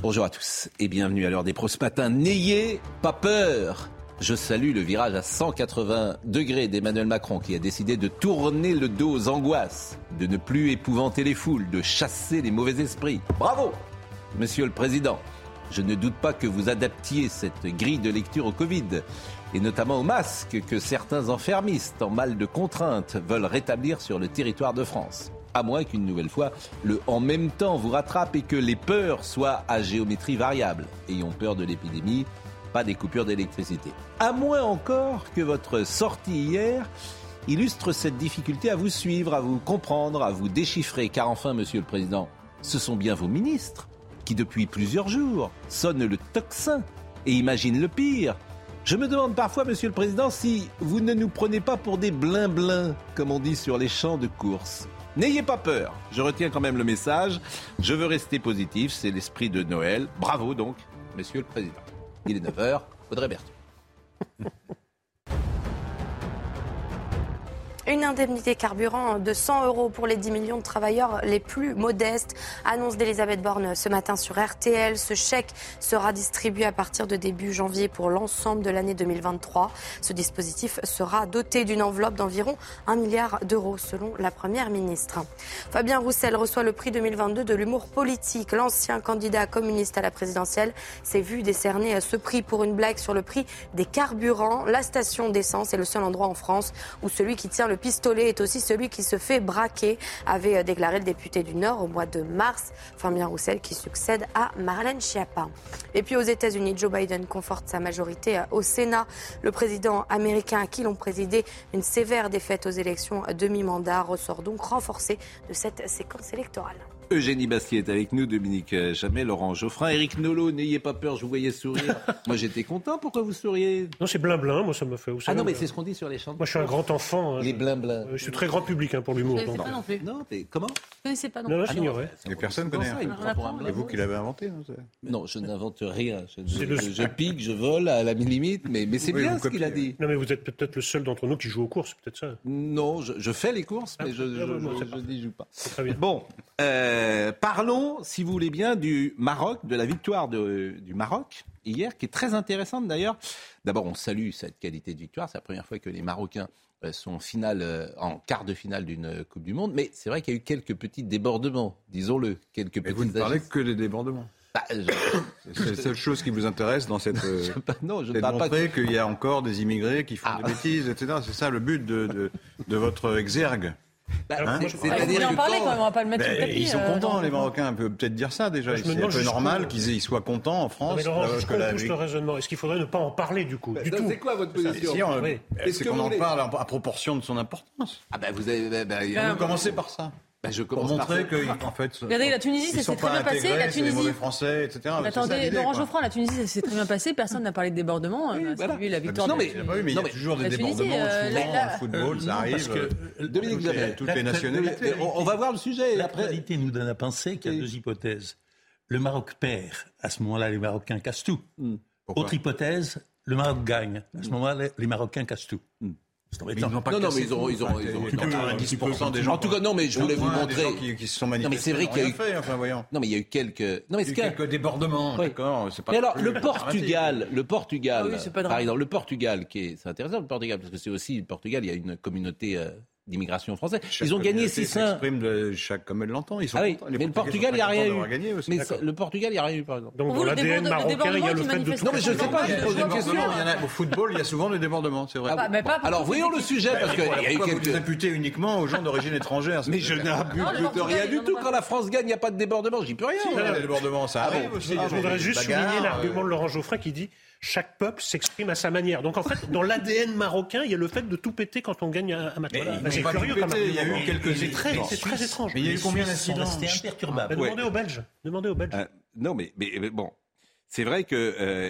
Bonjour à tous et bienvenue à l'heure des pros ce matin. N'ayez pas peur. Je salue le virage à 180 degrés d'Emmanuel Macron qui a décidé de tourner le dos aux angoisses, de ne plus épouvanter les foules, de chasser les mauvais esprits. Bravo, Monsieur le Président. Je ne doute pas que vous adaptiez cette grille de lecture au Covid et notamment au masque que certains enfermistes en mal de contrainte veulent rétablir sur le territoire de France. À moins qu'une nouvelle fois, le en même temps vous rattrape et que les peurs soient à géométrie variable. Ayons peur de l'épidémie, pas des coupures d'électricité. À moins encore que votre sortie hier illustre cette difficulté à vous suivre, à vous comprendre, à vous déchiffrer. Car enfin, Monsieur le Président, ce sont bien vos ministres qui, depuis plusieurs jours, sonnent le tocsin et imaginent le pire. Je me demande parfois, Monsieur le Président, si vous ne nous prenez pas pour des blin-blins, comme on dit sur les champs de course. N'ayez pas peur, je retiens quand même le message. Je veux rester positif, c'est l'esprit de Noël. Bravo donc, Monsieur le Président. Il est 9h, Audrey Berthaud. Une indemnité carburant de 100 euros pour les 10 millions de travailleurs les plus modestes, annonce d'Elisabeth Borne ce matin sur RTL. Ce chèque sera distribué à partir de début janvier pour l'ensemble de l'année 2023. Ce dispositif sera doté d'une enveloppe d'environ 1 milliard d'euros selon la Première ministre. Fabien Roussel reçoit le prix 2022 de l'humour politique. L'ancien candidat communiste à la présidentielle s'est vu décerner ce prix pour une blague sur le prix des carburants. La station d'essence est le seul endroit en France où celui qui tient le pistolet est aussi celui qui se fait braquer, avait euh, déclaré le député du Nord au mois de mars, Fabien Roussel qui succède à Marlène Schiappa. Et puis aux États-Unis, Joe Biden conforte sa majorité euh, au Sénat. Le président américain à qui l'on présidé une sévère défaite aux élections à demi-mandat ressort donc renforcé de cette séquence électorale. Eugénie Bastier est avec nous, Dominique Jamais, Laurent Geoffrin, Eric Nolot, n'ayez pas peur, je vous voyais sourire. moi j'étais content, pourquoi vous souriez? Non, c'est blin-blin, moi ça me fait. Ah non, mais c'est ce qu'on dit sur les chants. Moi je suis un grand enfant. hein, Les blin-blin. euh, Je suis très grand public hein, pour l'humour. Je ne pas non plus. Non, mais comment? Je connaissais pas non Non, non, plus. j'ignorais. Et personne C'est pour connaît. C'est vous qui l'avez inventé. hein, Non, je n'invente rien. Je, C'est je- le- je pique, je vole à la limite, mais, mais c'est Oui, bien vous ce qu'il a dit. Non, mais vous êtes peut-être le seul d'entre nous qui joue aux courses, peut-être ça. Non, je, fais les courses, mais Ah, je, je, ah, parfait. n'y joue pas. C'est très bien. Bon, euh, parlons, si vous voulez bien, du Maroc, de la victoire de- du Maroc hier, qui est très intéressante d'ailleurs. D'abord, on salue cette qualité de victoire. C'est la première fois que les Marocains euh, sont en finale, euh, en quart de finale d'une euh, Coupe du Monde. Mais c'est vrai qu'il y a eu quelques petits débordements, disons-le, quelques petits. vous ne parlez que des débordements. Bah, je- C'est la seule chose qui vous intéresse dans cette. euh, non, je ne parle pas. qu'il y a encore des immigrés qui font Ah. des bêtises, etc. C'est ça le but de, de, de votre exergue. Bah, Ah, Vous C'est-à-dire que on ils sont euh, contents, les Marocains. On peut peut-être dire ça déjà. Moi, je me C'est un demande peu normal qu'ils soient contents en Non, France. mais Laurent, euh, que la- le raisonnement. Est-ce qu'il faudrait ne pas en parler du coup Du Bah, tout. C'est quoi votre position Si, on- Oui. Est-ce C'est qu'on en voulez- parle à proportion de son importance. Ah bah vous avez. bah, bah, il y a- Ben, Vous commencez par ça. Bah, je Pour commence montrer ça. que, en fait. Regardez, la Tunisie, ça s'est très bien passé. La Tunisie. mauvais français, etc. Mais C'est ça attendez, Laurent. Geoffrin, la Tunisie, ça s'est très bien passé. Personne n'a parlé de débordement. Oui, Euh, voilà. La victoire Non, de mais- la Ah oui, mais il y Non, a mais toujours des la Tunisie, débordements. euh, souvent, le football, ça Non, arrive. parce que, euh, euh, Dominique toutes les- Jamais. toutes les La- nationalités. On, va voir le sujet. et Après, L'actualité nous donne à penser qu'il y a deux hypothèses. Le Maroc perd, à ce moment-là, les Marocains cassent tout. Pourquoi Autre hypothèse, le Maroc gagne. À ce moment-là, les- les Marocains cassent tout. C'est Mais embêtant. ils n'ont pas Non, non, mais ils ont- ils ont- ils ont- il y a non, 90% des gens. En tout cas, non, mais je voulais vous montrer- qui, qui se sont mais manifestés. c'est vrai qu'il y a eu- fait, enfin, voyons. non, mais il y a eu quelques. Non, mais Il y ce a eu qu'il y a- quelques débordements, Oui. d'accord. c'est pas Mais alors, le. Portugal, le Portugal, Ah oui, c'est par exemple, le Portugal, qui est, c'est intéressant le Portugal, parce que c'est aussi le Portugal, il y a une communauté euh, d'immigration française. Chaque Ils ont gagné communauté 6-1. s'exprime de chaque comme elle l'entend. Ils sont Ah oui, contents. Les mais le Portugal, il n'y a rien eu. d'avoir gagné aussi. Mais le Portugal, il n'y a rien eu, par exemple. Donc Pour dans l'ADN débordement, marocain, il y a le débordement fait de tout Non, mais je sais pas, j'ai posé une question. Au football, il y a souvent des débordements, c'est vrai. Ah, Bah, mais pas pour Alors, voyons le sujet, parce qu'il y a eu quelques. imputez uniquement aux gens d'origine étrangère Mais je n'abuse de rien du tout. Quand la France gagne, il n'y a pas de débordement, j'y peux rien. Si, il y a des débordements, ça Ah arrive aussi. Je voudrais juste souligner euh, l'argument de Laurent Geoffrin qui dit chaque peuple s'exprime à sa manière. Donc en fait, dans l'ADN marocain, il y a le fait de tout péter quand on gagne un match. Voilà. Bah, c'est curieux quand même. il y a eu quelques- C'est très, Non. c'est très étrange. Mais il y a eu combien d'incidents. Bah, Ouais. Demandez aux Belges. Demandez aux Belges. Euh, non, mais, mais, mais bon. C'est vrai qu'il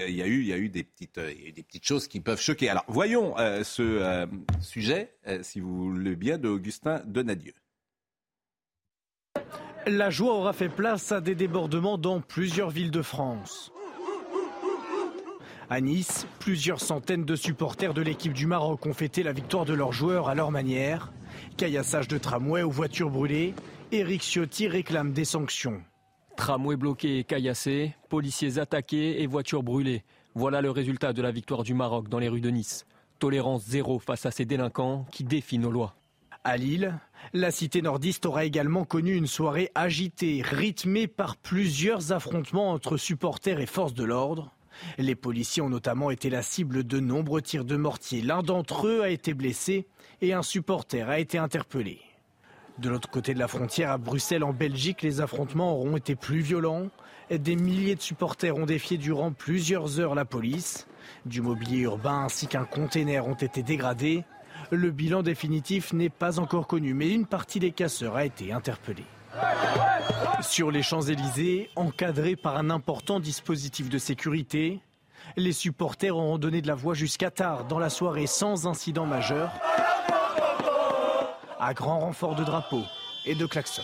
il y, a eu- il y a eu des petites, euh, il y a eu des petites choses qui peuvent choquer. Alors, voyons euh, ce euh, sujet, euh, si vous voulez bien, d'Augustin Donadieu. La joie aura fait place à des débordements dans plusieurs villes de France. À Nice, plusieurs centaines de supporters de l'équipe du Maroc ont fêté la victoire de leurs joueurs à leur manière. Caillassage de tramway ou voitures brûlées, Éric Ciotti réclame des sanctions. Tramway bloqué et caillassé, policiers attaqués et voitures brûlées. Voilà le résultat de la victoire du Maroc dans les rues de Nice. Tolérance zéro face à ces délinquants qui défient nos lois. À Lille, la cité nordiste aura également connu une soirée agitée, rythmée par plusieurs affrontements entre supporters et forces de l'ordre. Les policiers ont notamment été la cible de nombreux tirs de mortier. L'un d'entre eux a été blessé et un supporter a été interpellé. De l'autre côté de la frontière, à Bruxelles, en Belgique, les affrontements auront été plus violents. Des milliers de supporters ont défié durant plusieurs heures la police. Du mobilier urbain ainsi qu'un container ont été dégradés. Le bilan définitif n'est pas encore connu, mais une partie des casseurs a été interpellée. Sur les Champs-Élysées, encadrés par un important dispositif de sécurité, les supporters auront donné de la voix jusqu'à tard dans la soirée sans incident majeur, à grand renfort de drapeaux et de klaxons.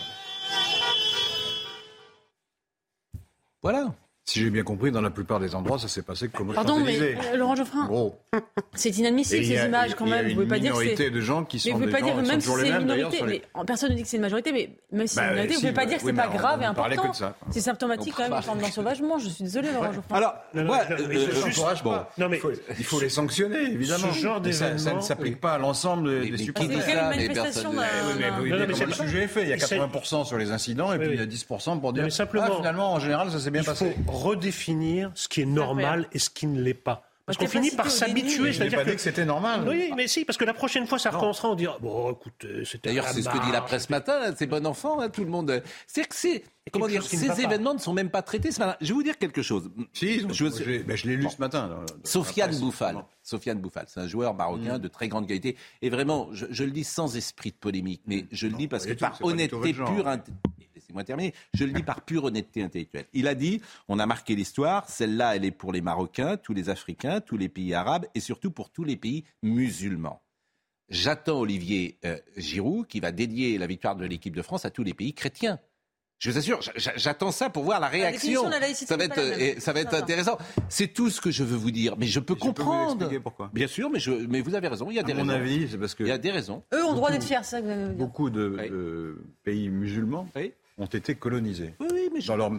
Voilà. Si j'ai bien compris, dans la plupart des endroits, ça s'est passé comme au Pardon, mais euh, Laurent Geoffrin, Gros. c'est inadmissible a- ces images quand même. Vous une pouvez pas dire que minorité c'est. de gens qui Mais sont vous pouvez des pas gens, dire, même si c'est une minorité, les- mais personne ne dit que c'est une majorité, mais même si c'est Bah, une minorité, vous si, pouvez pas bah, dire que c'est mais pas grave et important. que de ça. C'est symptomatique quand même une forme d'ensauvagement. Je suis désolé, Laurent Geoffrin. Alors, mais euh, euh, mais il, faut, les sanctionner, évidemment. Ce genre Mais ça, ne s'applique pas à l'ensemble des, Mais- mais supporters. une mais mais vous mais le sujet est fait. Il y a il s'agit- 80% sur les incidents et puis il y a 10% pour dire mais simplement- finalement, en général, ça s'est bien passé. Redéfinir ce qui est normal et ce qui ne l'est pas. Parce qu'on finit par s'habituer. Je n'ai c'est-à-dire pas que- dit que c'était normal. Oui, mais si, parce que la prochaine fois, ça recommencera, on dira Bon, écoute, c'était. D'ailleurs, c'est ce que dit la presse ce matin, là, c'est bon enfant, hein, tout le monde. C'est que c'est. Comment dire, ces pas. événements ne sont même pas traités ce matin. Je vais vous dire quelque chose. Si, Je- ben, je l'ai lu ce matin. dans- dans la Sofiane. Bouffal. Sofiane Bouffal, c'est un joueur Mm. marocain de très grande qualité. Et vraiment, je, je le dis sans esprit de polémique, mais je le dis parce que par honnêteté pure, int- laissez-moi terminer, je le dis par pure honnêteté intellectuelle. Il a dit, on a marqué l'histoire, celle-là, elle est pour les Marocains, tous les Africains, tous les pays arabes et surtout pour tous les pays musulmans. J'attends Olivier euh, Giroud qui va dédier la victoire de l'équipe de France à tous les pays chrétiens. Je vous assure, j'attends ça pour voir la réaction. la laïcité Ça va être, euh, ça va être intéressant. C'est tout ce que je veux vous dire, mais je peux Je peux vous comprendre. expliquer pourquoi. Bien sûr, mais, je, mais vous avez raison. Il y a des À mon raisons. avis, c'est parce que Il y a des raisons. Eux ont le droit d'être fiers, ça que vous dire. beaucoup de, Oui. de pays musulmans Oui. Ont été colonisés. Oui, oui, mais Dans leur,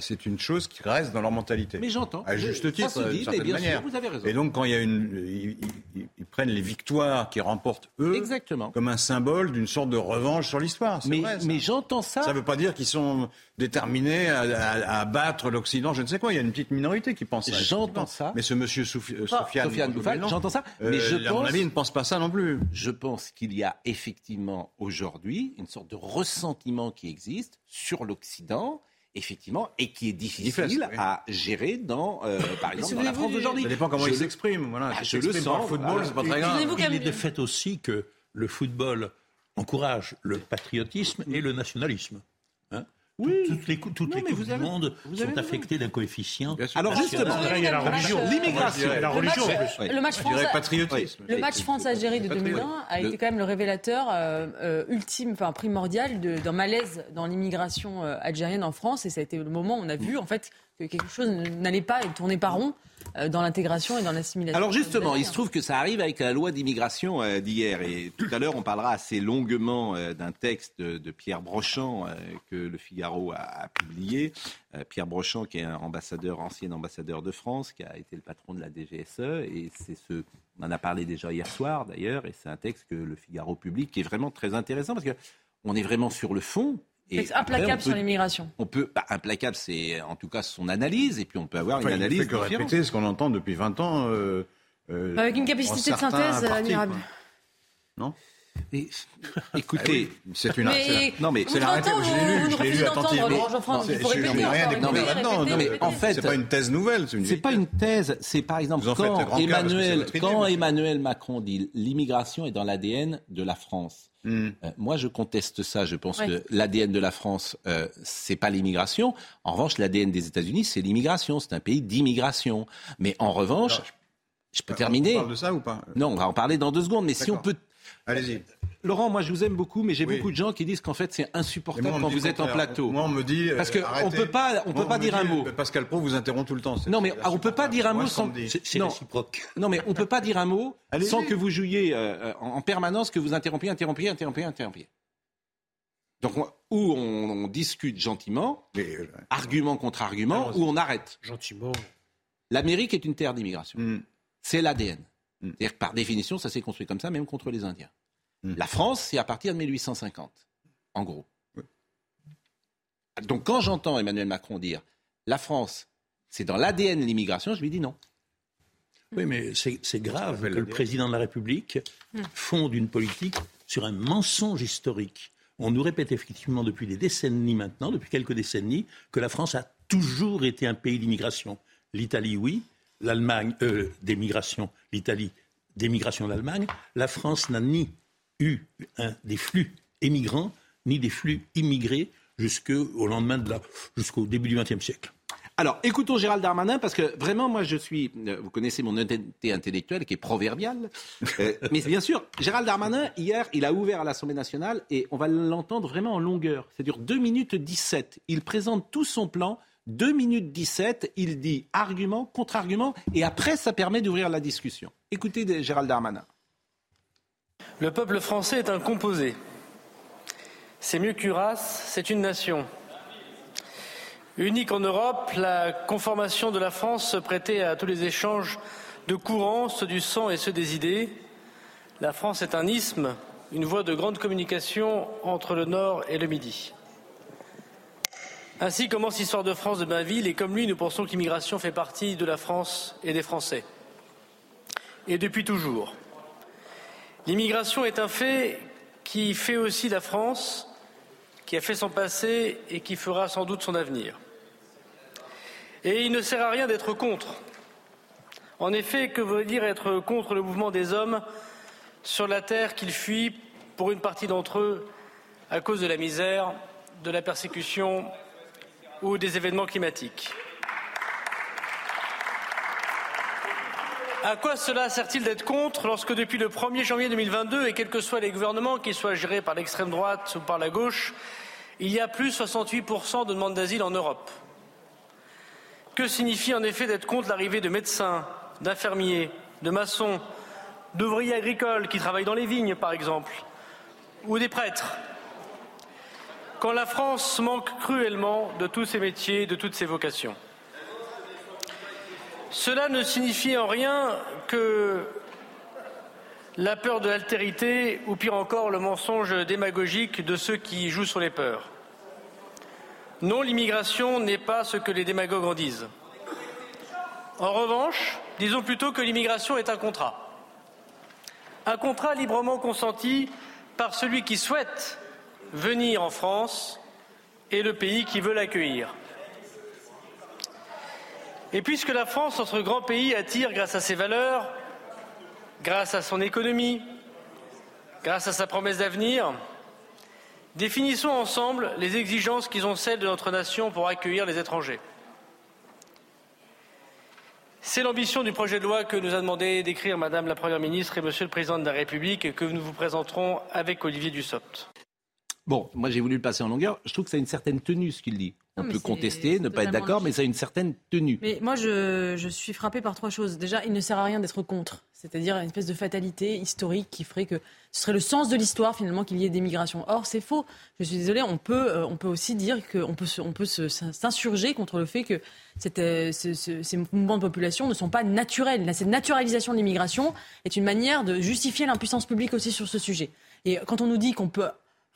c'est une chose qui reste dans leur mentalité. Mais j'entends. À juste titre, d'une certaine bien manière. sûr, vous avez raison. Et donc, quand il y a une, ils prennent les victoires qu'ils remportent eux Exactement. comme un symbole d'une sorte de revanche sur l'histoire. Mais, vrai, ça. mais j'entends ça. Ça ne veut pas dire qu'ils sont déterminés à, à- à battre l'Occident, je ne sais quoi. Il y a une petite minorité qui pense ça. J'entends ça. Mais ce monsieur euh, Sofiane, Sofiane j'entends ça. euh, Mais je à mon avis, il ne pense pas ça non plus. je pense qu'il y a effectivement aujourd'hui une sorte de ressentiment qui existe sur l'Occident, effectivement, et qui est difficile oui. à gérer dans, euh, par exemple, dans la France d'aujourd'hui. Ça dépend comment Je il le- s'exprime. Voilà. Ah, Il je le sens, le football, voilà. c'est pas très grave. Il est de fait aussi que le football encourage le patriotisme et le nationalisme. Oui. Tout- Toutes les, toutes Non, les mais coupes du avez- monde sont affectées d'un coefficient. Bien sûr. Alors justement, il y a la Le match, religion. L'immigration. La Le religion match- en plus. Le match France-Algérie de Patriote. 2001 a été quand même le révélateur euh, euh, ultime, enfin primordial d'un malaise dans l'immigration euh, algérienne en France. Et ça a été le moment où on a vu en fait que quelque chose n'allait pas et tournait pas rond euh, dans l'intégration et dans l'assimilation. Alors justement, il se trouve que ça arrive avec la loi d'immigration euh, d'hier. Et tout à l'heure, on parlera assez longuement euh, d'un texte de, Pierre Brochant euh, que le Figaro a, publié. Pierre Brochant, qui est un ambassadeur, ancien ambassadeur de France, qui a été le patron de la DGSE. Et c'est ce, on en a parlé déjà hier soir d'ailleurs. Et c'est un texte que le Figaro publie qui est vraiment très intéressant parce que on est vraiment sur le fond. Et Texte après, implacable on sur peut- l'immigration. On peut, bah, implacable, c'est en tout cas son analyse, et puis on peut avoir Enfin, une il ne analyse fait que répéter ce qu'on entend depuis 20 ans. euh, euh, Avec une capacité de synthèse admirable. Non? Et- écoutez, C'est une. Mais- non mais C'est l'arrêté, entendez, je l'ai lu, vous je l'ai lu attentivement. Non, mais en fait, C'est pas une thèse nouvelle, c'est pas une thèse, c'est par exemple quand, Emmanuel, quand Macron dit l'immigration est dans l'ADN de la France. Hmm. Euh, moi, je conteste ça. Je pense Ouais. que l'ADN de la France, euh, c'est pas l'immigration. En revanche, l'ADN des États-Unis, c'est l'immigration. C'est un pays d'immigration. Mais en revanche, je peux On terminer. parle de ça ou pas? Non, on va en parler dans deux secondes. Mais si on peut, Allez-y. Laurent, moi, je vous aime beaucoup, mais j'ai Oui. beaucoup de gens qui disent qu'en fait, c'est insupportable moi, on quand vous êtes en plateau. Moi, on me dit. Parce que euh, on arrêtez. peut pas- on Moi, peut pas dire un mot. Pascal Pro vous interrompt tout le temps. Non, mais on peut pas dire un mot sans- C'est Non. réciproque. Non, mais on peut pas dire un mot sans que vous jouiez euh, en, en permanence, que vous interrompiez, interrompiez, interrompiez, interrompiez. Donc, on- ou on, on discute gentiment, Mais, euh, argument contre argument, ou on arrête. Gentiment. L'Amérique est une terre d'immigration. hmm. C'est l'ADN. Mm. C'est-à-dire que par définition, ça s'est construit comme ça, même contre les Indiens. Mm. La France, c'est à partir de 1850, en gros. Oui. Donc quand j'entends Emmanuel Macron dire la France, c'est dans l'ADN l'immigration, je lui dis non. Oui, mais c'est grave que le président de la République fonde une politique sur un mensonge historique. On nous répète effectivement depuis des décennies maintenant, depuis quelques décennies, que la France a toujours été un pays d'immigration. L'Italie, oui. L'Allemagne, euh, d'émigration. L'Italie, d'émigration de l'Allemagne. La France n'a ni eu des flux émigrants, ni des flux immigrés jusqu'au lendemain de la, jusqu'au début du XXe siècle. Alors, écoutons Gérald Darmanin, parce que vraiment, moi, je suis. euh, Vous connaissez mon honnêteté intellectuelle qui est proverbiale. Euh, mais bien sûr, Gérald Darmanin, hier, il a ouvert à l'Assemblée nationale et on va l'entendre vraiment en longueur. Ça dure 2 minutes 17. Il présente tout son plan. 2 minutes 17. Il dit argument, contre-argument. Et après, ça permet d'ouvrir la discussion. Écoutez Gérald Darmanin. Le peuple français est un composé. C'est mieux qu'une race, c'est une nation. Unique en Europe, la conformation de la France se prêtait à tous les échanges de courants, ceux du sang et ceux des idées. La France est un isthme, une voie de grande communication entre le Nord et le Midi. Ainsi commence l'histoire de France de Bainville et comme lui, nous pensons que l'immigration fait partie de la France et des Français. Et depuis toujours. L'immigration est un fait qui fait aussi la France, qui a fait son passé et qui fera sans doute son avenir. Et il ne sert à rien d'être contre. En effet, que veut dire être contre le mouvement des hommes sur la terre qu'ils fuient pour une partie d'entre eux à cause de la misère, de la persécution ou des événements climatiques. À quoi cela sert-il d'être contre lorsque depuis le 1er janvier 2022, et quels que soient les gouvernements, qu'ils soient gérés par l'extrême droite ou par la gauche, il y a plus 68% de demandes d'asile en Europe? Que signifie en effet d'être contre l'arrivée de médecins, d'infirmiers, de maçons, d'ouvriers agricoles qui travaillent dans les vignes, par exemple, ou des prêtres? Quand la France manque cruellement de tous ces métiers, de toutes ces vocations. Cela ne signifie en rien que la peur de l'altérité ou pire encore le mensonge démagogique de ceux qui jouent sur les peurs. Non, l'immigration n'est pas ce que les démagogues en disent. En revanche, disons plutôt que l'immigration est un contrat. Un contrat librement consenti par celui qui souhaite venir en France et le pays qui veut l'accueillir. Et puisque la France, notre grand pays, attire grâce à ses valeurs, grâce à son économie, grâce à sa promesse d'avenir, définissons ensemble les exigences qui sont celles de notre nation pour accueillir les étrangers. C'est l'ambition du projet de loi que nous a demandé d'écrire Madame la Première ministre et Monsieur le Président de la République et que nous vous présenterons avec Olivier Dussopt. Bon, moi j'ai voulu le passer en longueur. Je trouve que ça a une certaine tenue ce qu'il dit. On Non, peut contester, ne pas être d'accord, mais ça a une certaine tenue. Mais moi, je, je suis frappée par trois choses. Déjà, il ne sert à rien d'être contre. C'est-à-dire une espèce de fatalité historique qui ferait que ce serait le sens de l'histoire, finalement, qu'il y ait des migrations. Or, c'est faux. Je suis désolée, on peut, euh, on peut aussi dire qu'on peut, se- on peut se- s'insurger contre le fait que cette, euh, ce- ce- ces mouvements de population ne sont pas naturels. Là, Cette naturalisation de l'immigration est une manière de justifier l'impuissance publique aussi sur ce sujet. Et quand on nous dit qu'on peut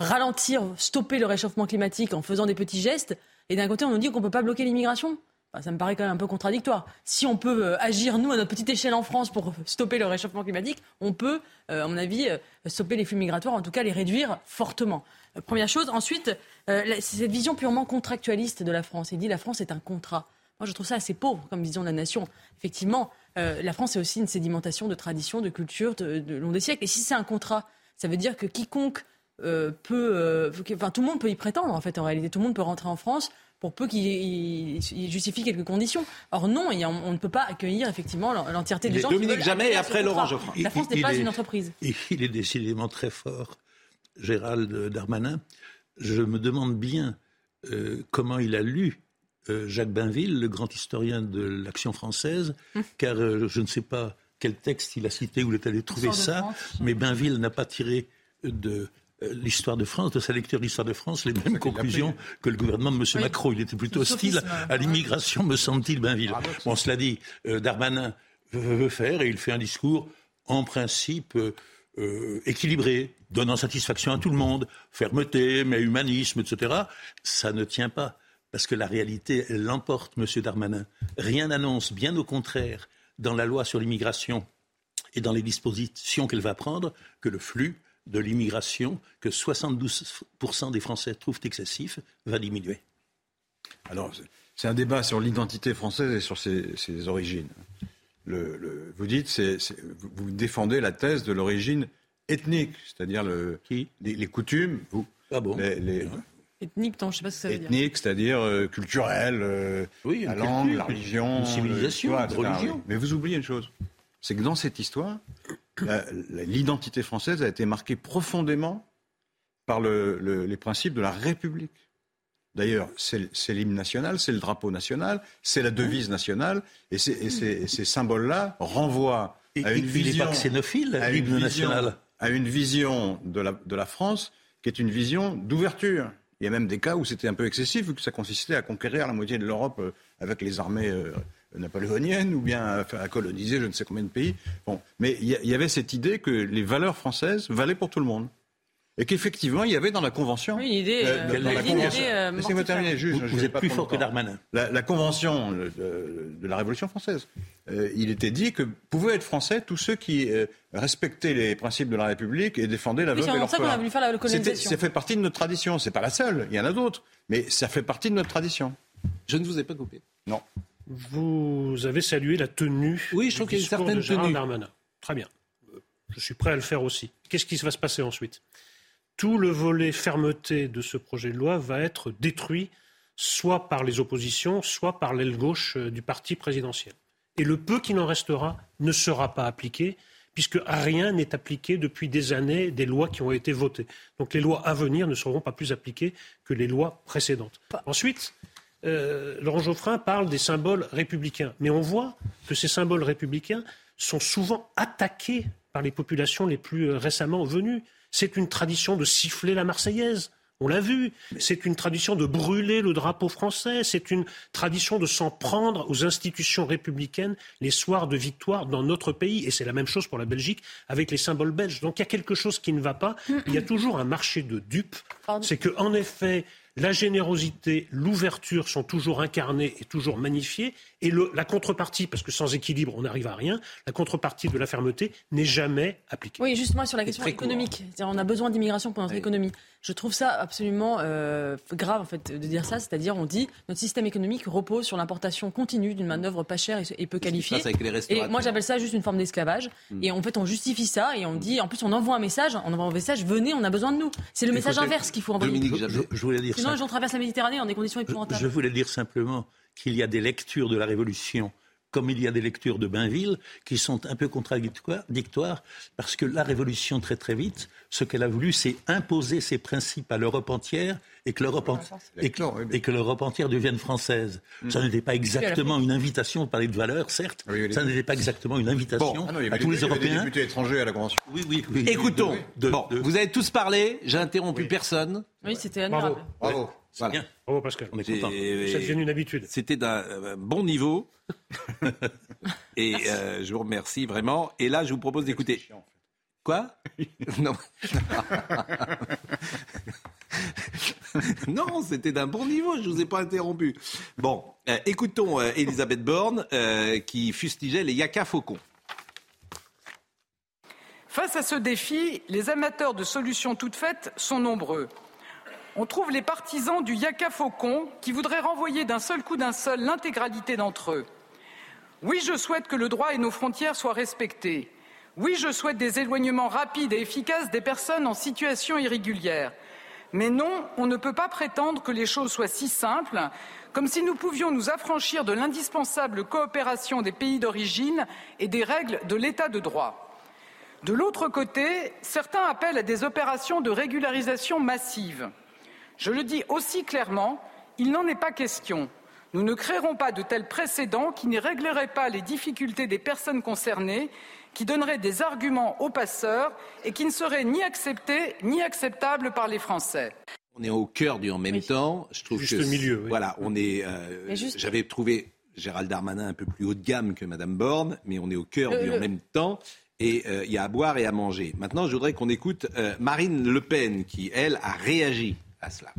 ralentir, stopper le réchauffement climatique en faisant des petits gestes, et d'un côté, on nous dit qu'on ne peut pas bloquer l'immigration. ça me paraît quand même un peu contradictoire. Si on peut euh, agir, nous, à notre petite échelle en France, pour stopper le réchauffement climatique, on peut, euh, à mon avis, euh, stopper les flux migratoires, en tout cas les réduire fortement. première chose. Ensuite, c'est cette vision purement contractualiste de la France. Il dit la France est un contrat. Moi, je trouve ça assez pauvre comme vision de la nation. Effectivement, la France est aussi une sédimentation de traditions, de culture de, de long des siècles. Et si c'est un contrat, ça veut dire que quiconque peut, enfin tout le monde peut y prétendre en fait. En réalité, tout le monde peut rentrer en France pour peu qu'il justifie quelques conditions. Or non, on, ne peut pas accueillir effectivement l'entièreté des gens. Dominique Jamais et après Laurent Geoffroy. La France n'est pas une entreprise. Il est décidément très fort, Gérald Darmanin. Je me demande bien euh, comment il a lu euh, Jacques Bainville, le grand historien de l'action française, hum. car euh, je ne sais pas quel texte il a cité où il est allé trouver ça, mais Bainville n'a pas tiré de euh, l'histoire de France, de sa lecture de l'histoire de France, les mêmes conclusions que le gouvernement de M. Macron. Il était plutôt hostile à l'immigration, me semble-t-il, Bainville. Bon, cela dit, euh, Darmanin veut faire et il fait un discours en principe euh, équilibré, donnant satisfaction à tout le monde, fermeté, mais humanisme, etc. Ça ne tient pas, parce que la réalité, elle l'emporte, M. Darmanin. Rien n'annonce, bien au contraire, dans la loi sur l'immigration et dans les dispositions qu'elle va prendre, que le flux de l'immigration que 72% des Français trouvent excessif va diminuer. Alors, c'est un débat sur l'identité française et sur ses, origines. Le, vous dites, vous défendez la thèse de l'origine ethnique, c'est-à-dire le, les, coutumes. Vous, ah bon? Les, Ethnique, non, je sais pas ce que ça veut dire. Ethnique, c'est-à-dire euh, culturel, euh, la langue, la religion, une civilisation, la religion. Mais vous oubliez une chose, c'est que dans cette histoire, l'identité française a été marquée profondément par les principes de la République. D'ailleurs, c'est l'hymne national, c'est le drapeau national, c'est la devise nationale, et, ces symboles-là renvoient à une vision, national. à une vision de la, France qui est une vision d'ouverture. Il y a même des cas où c'était un peu excessif, vu que ça consistait à conquérir la moitié de l'Europe euh, avec les armées euh, napoléonienne ou bien à, coloniser je ne sais combien de pays. Bon, mais il y, avait cette idée que les valeurs françaises valaient pour tout le monde. Et qu'effectivement, il y avait dans la Convention. une idée. Euh, euh, Laissez-moi terminer, juste. Vous, êtes plus fort que Darmanin. La, Convention de, la Révolution française. Euh, il était dit que pouvaient être français tous ceux qui respectaient les principes de la République et défendaient la veuve et l'orphelin. ça qu'on a faire la colonisation. Ça fait partie de notre tradition. C'est pas la seule. Il y en a d'autres. Mais ça fait partie de notre tradition. Je ne vous ai pas coupé. Non. Vous avez salué la tenue oui, je trouve qu'il y a une certaine de tenue. Darmanin. Très bien. Je suis prêt à le faire aussi. Qu'est-ce qui va se passer ensuite? Tout le volet fermeté de ce projet de loi va être détruit soit par les oppositions, soit par l'aile gauche euh, du parti présidentiel. Et le peu qui n'en restera ne sera pas appliqué, puisque rien n'est appliqué depuis des années des lois qui ont été votées. Donc les lois à venir ne seront pas plus appliquées que les lois précédentes. Ensuite, euh, Laurent Geoffrin parle des symboles républicains. Mais on voit que ces symboles républicains sont souvent attaqués par les populations les plus euh, récemment venues. C'est une tradition de siffler la Marseillaise. On l'a vu. C'est une tradition de brûler le drapeau français. C'est une tradition de s'en prendre aux institutions républicaines les soirs de victoire dans notre pays. Et c'est la même chose pour la Belgique avec les symboles belges. Donc il y a quelque chose qui ne va pas. Il y a toujours un marché de dupes. C'est qu'en effet, la générosité, l'ouverture sont toujours incarnées et toujours magnifiées, et la contrepartie, parce que sans équilibre, on n'arrive à rien, la contrepartie de la fermeté n'est jamais appliquée. Oui, justement sur la question économique. On a besoin d'immigration pour notre économie. Je trouve ça absolument euh, grave en fait de dire ça, c'est-à-dire on dit notre système économique repose sur l'importation continue d'une main-d'œuvre pas chère et, peu qualifiée. Et moi j'appelle ça juste une forme d'esclavage. Hmm. Et en fait on justifie ça et on dit en plus on envoie un message, on envoie un message, venez, on a besoin de nous. C'est le message inverse qu'il faut envoyer. je, voulais dire Sinon les gens traversent la Méditerranée en des conditions épouvantables. Je voulais dire simplement qu'il y a des lectures de la Révolution comme il y a des lectures de Bainville qui sont un peu contradictoires, parce que la Révolution, très très vite, ce qu'elle a voulu, c'est imposer ses principes à l'Europe entière et que l'Europe entière devienne française. Mm. Ça n'était pas exactement une invitation, vous parler de valeurs, certes, ça n'était pas exactement une invitation ah à tous les Européens. députés étrangers à la Convention. Oui, oui, oui. Écoutons, vous avez tous parlé, j'ai interrompu personne. Oui, c'était admirable. Bravo. Voilà. Bravo Pascal. On est content. Ça devient une habitude. C'était d'un euh, bon niveau. et euh, je vous remercie vraiment. Et là, je vous propose d'écouter. Quoi? Non. non, c'était d'un bon niveau, je ne vous ai pas interrompu. Bon, euh, écoutons euh, Elisabeth Borne euh, qui fustigeait les yaka faucons. Face à ce défi, les amateurs de solutions toutes faites sont nombreux. On trouve les partisans du yaka faucon qui voudraient renvoyer d'un seul coup d'un seul l'intégralité d'entre eux. Oui, je souhaite que le droit et nos frontières soient respectés. Oui, je souhaite des éloignements rapides et efficaces des personnes en situation irrégulière. Mais non, on ne peut pas prétendre que les choses soient si simples, comme si nous pouvions nous affranchir de l'indispensable coopération des pays d'origine et des règles de l'état de droit. De l'autre côté, certains appellent à des opérations de régularisation massive. Je le dis aussi clairement, il n'en est pas question. Nous ne créerons pas de tels précédents qui ne régleraient pas les difficultés des personnes concernées, qui donneraient des arguments aux passeurs et qui ne seraient ni acceptés ni acceptables par les Français. On est au cœur du en même temps. Je trouve Juste que milieu, oui. Voilà, on est. euh, juste- J'avais trouvé Gérald Darmanin un peu plus haut de gamme que Madame Borne, mais on est au cœur Le- du en le- même temps. Et euh, il y a à boire et à manger. Maintenant, je voudrais qu'on écoute euh, Marine Le Pen, qui, elle, a réagi à cela.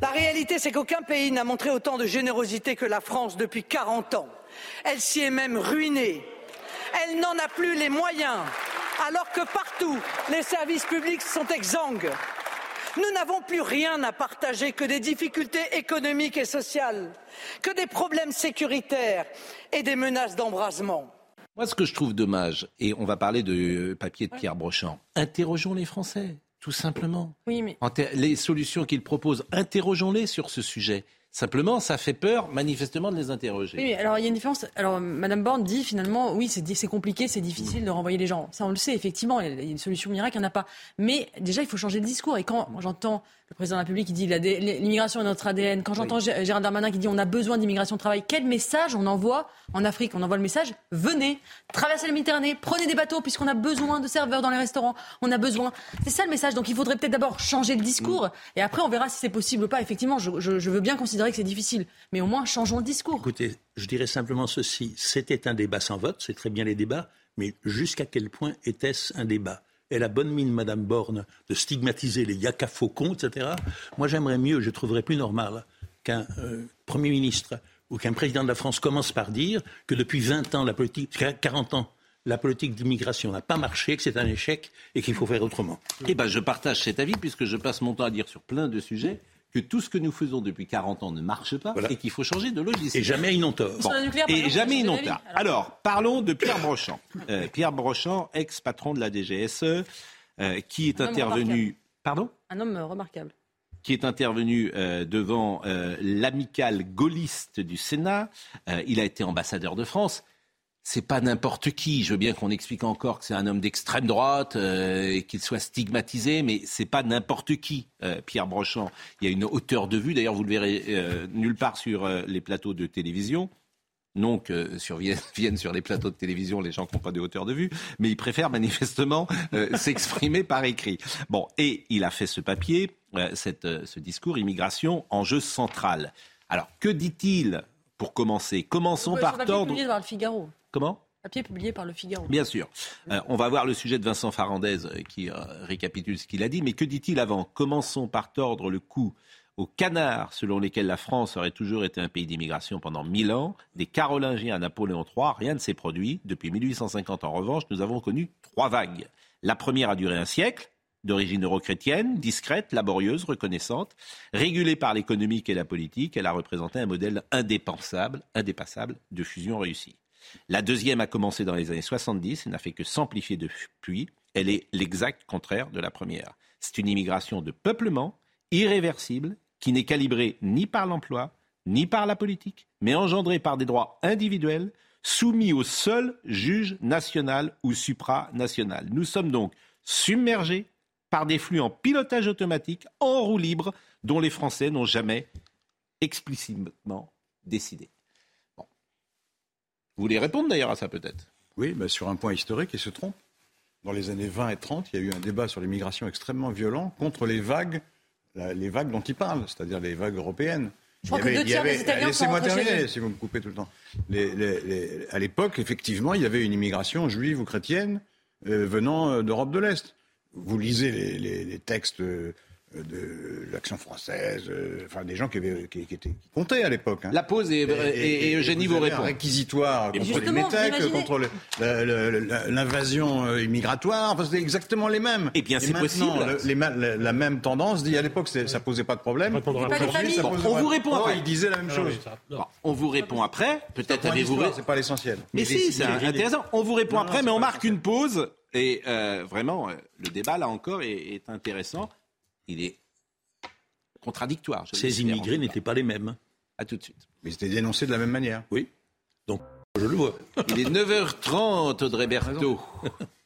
La réalité, c'est qu'aucun pays n'a montré autant de générosité que la France depuis 40 ans. Elle s'y est même ruinée. Elle n'en a plus les moyens, alors que partout, les services publics sont exsangues. Nous n'avons plus rien à partager que des difficultés économiques et sociales, que des problèmes sécuritaires et des menaces d'embrasement. Moi, ce que je trouve dommage, et on va parler de papier de Pierre Brochant, interrogeons les Français, tout simplement. Oui, mais les solutions qu'ils proposent, interrogeons-les sur ce sujet. Simplement, ça fait peur, manifestement, de les interroger. Oui, alors il y a une différence. Alors Madame Borne dit finalement, oui, c'est compliqué, c'est difficile de renvoyer les gens. Ça, on le sait, effectivement, il y a une solution miracle, il n'y en a pas. Mais déjà, il faut changer de discours. Et quand j'entends le président de la République qui dit l'immigration est notre ADN, quand j'entends Gé- Gérald Darmanin qui dit on a besoin d'immigration de travail, quel message on envoie en Afrique? On envoie le message venez, traversez la Méditerranée, prenez des bateaux puisqu'on a besoin de serveurs dans les restaurants. On a besoin. C'est ça le message. Donc il faudrait peut-être d'abord changer le discours et après on verra si c'est possible ou pas. Effectivement, je, je- je veux bien considérer que c'est difficile, mais au moins changeons le discours. Écoutez, je dirais simplement ceci. C'était un débat sans vote, c'est très bien les débats, mais jusqu'à quel point était-ce un débat? Et la bonne mine, Madame Borne, de stigmatiser les yaka faucons, etc. Moi, j'aimerais mieux, je trouverais plus normal qu'un euh, Premier ministre ou qu'un président de la France commence par dire que depuis 20 ans, la politique, 40 ans, la politique d'immigration n'a pas marché, que c'est un échec et qu'il faut faire autrement. Eh ben, je partage cet avis puisque je passe mon temps à dire sur plein de sujets que tout ce que nous faisons depuis 40 ans ne marche pas Voilà. et qu'il faut changer de logiciel. Et jamais ils n'ont tort. Et jamais ils n'ont tort. Alors, parlons de Pierre Brochant. Euh, Pierre Brochant, ex-patron de la DGSE, euh, qui est Un intervenu. Pardon? Un homme euh, remarquable. qui est intervenu euh, devant euh, l'amicale gaulliste du Sénat. Euh, il a été ambassadeur de France. C'est pas n'importe qui. Je veux bien qu'on explique encore que c'est un homme d'extrême droite euh, et qu'il soit stigmatisé, mais c'est pas n'importe qui, euh, Pierre Brochant. Il y a une hauteur de vue. D'ailleurs, vous le verrez euh, nulle part sur les plateaux de télévision. Non que sur, viennent, viennent sur les plateaux de télévision les gens qui n'ont pas de hauteur de vue, mais il préfère manifestement s'exprimer par écrit. Bon, et il a fait ce papier, cette, ce discours immigration, enjeu central. Alors, que dit-il pour commencer? Commençons Ouais, par tordre. le Figaro. Comment Papier publié par le Figaro. Bien sûr. Euh, on va voir le sujet de Vincent Farandez euh, qui euh, récapitule ce qu'il a dit. Mais que dit-il avant Commençons par tordre le cou aux canards selon lesquels la France aurait toujours été un pays d'immigration pendant mille ans, des Carolingiens à Napoléon III, rien ne s'est produit. Depuis 1850, en revanche, nous avons connu trois vagues. La première a duré un siècle, d'origine euro-chrétienne, discrète, laborieuse, reconnaissante, régulée par l'économique et la politique. Elle a représenté un modèle indépensable, indépassable de fusion réussie. La deuxième a commencé dans les années 70 et n'a fait que s'amplifier depuis. Elle est l'exact contraire de la première. C'est une immigration de peuplement, irréversible, qui n'est calibrée ni par l'emploi, ni par la politique, mais engendrée par des droits individuels soumis au seul juge national ou supranational. Nous sommes donc submergés par des flux en pilotage automatique, en roue libre, dont les Français n'ont jamais explicitement décidé. Vous voulez répondre d'ailleurs à ça peut-être? Oui, bah, sur un point historique, il se trompe. Dans les années 20 et 30, il y a eu un débat sur l'immigration extrêmement violent contre les vagues, la- les vagues dont il parle, c'est-à-dire les vagues européennes. Je crois que deux des Italiens sont Laissez-moi terminer, si vous me coupez tout le temps. Les- les- les- à l'époque, effectivement, il y avait une immigration juive ou chrétienne euh, venant euh, d'Europe de l'Est. Vous lisez les, les- les textes euh, de l'action française, euh, enfin des gens qui, avaient, qui, qui étaient, qui comptaient à l'époque. hein. La pause et, et- et Eugénie vous vous avez un répond. réquisitoire Et contre les métèques, imaginez- contre l'invasion euh, immigratoire. Enfin, c'était exactement les mêmes. Eh bien, c'est possible. le- les ma- la, la même tendance dit à l'époque, c'est- ça posait pas de problème. Pas ça Bon, on vous répond Oh, après. il disait la même Ah chose. oui, ça- non. Bon, on vous répond après. Peut-être avez-vous. C'est pas l'essentiel. Mais si, c'est intéressant. On vous répond après, mais on marque une pause. Et euh, vraiment, euh, le débat, là encore, est intéressant. Il est contradictoire. je Ces immigrés n'étaient pas les mêmes. À tout de suite. Mais c'était dénoncé de la même manière. Oui. Donc, je le vois. Il est 9h30, Audrey Berthaud.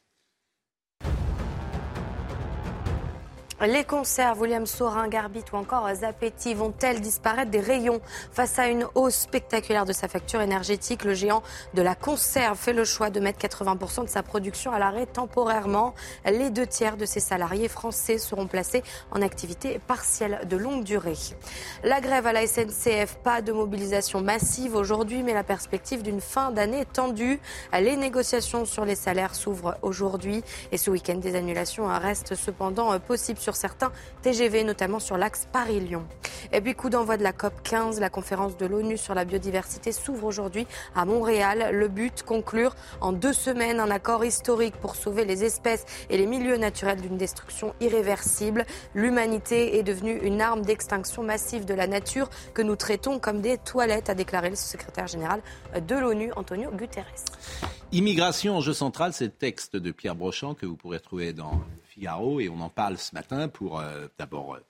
Les conserves, William Saurin, Garbit ou encore Zapetti vont-elles disparaître des rayons face à une hausse spectaculaire de sa facture énergétique? Le géant de la conserve fait le choix de mettre 80% de sa production à l'arrêt temporairement. Les deux tiers de ses salariés français seront placés en activité partielle de longue durée. La grève à la SNCF, pas de mobilisation massive aujourd'hui, mais la perspective d'une fin d'année tendue. Les négociations sur les salaires s'ouvrent aujourd'hui et ce week-end, des annulations restent cependant possibles sur certains TGV, notamment sur l'axe Paris-Lyon. Et puis coup d'envoi de la COP 15, la conférence de l'ONU sur la biodiversité s'ouvre aujourd'hui à Montréal. Le but, conclure en deux semaines un accord historique pour sauver les espèces et les milieux naturels d'une destruction irréversible. L'humanité est devenue une arme d'extinction massive de la nature que nous traitons comme des toilettes, a déclaré le secrétaire général de l'ONU, Antonio Guterres. Immigration, enjeu central, c'est le texte de Pierre Brochant que vous pourrez retrouver dans Figaro et on en parle ce matin pour euh, d'abord euh,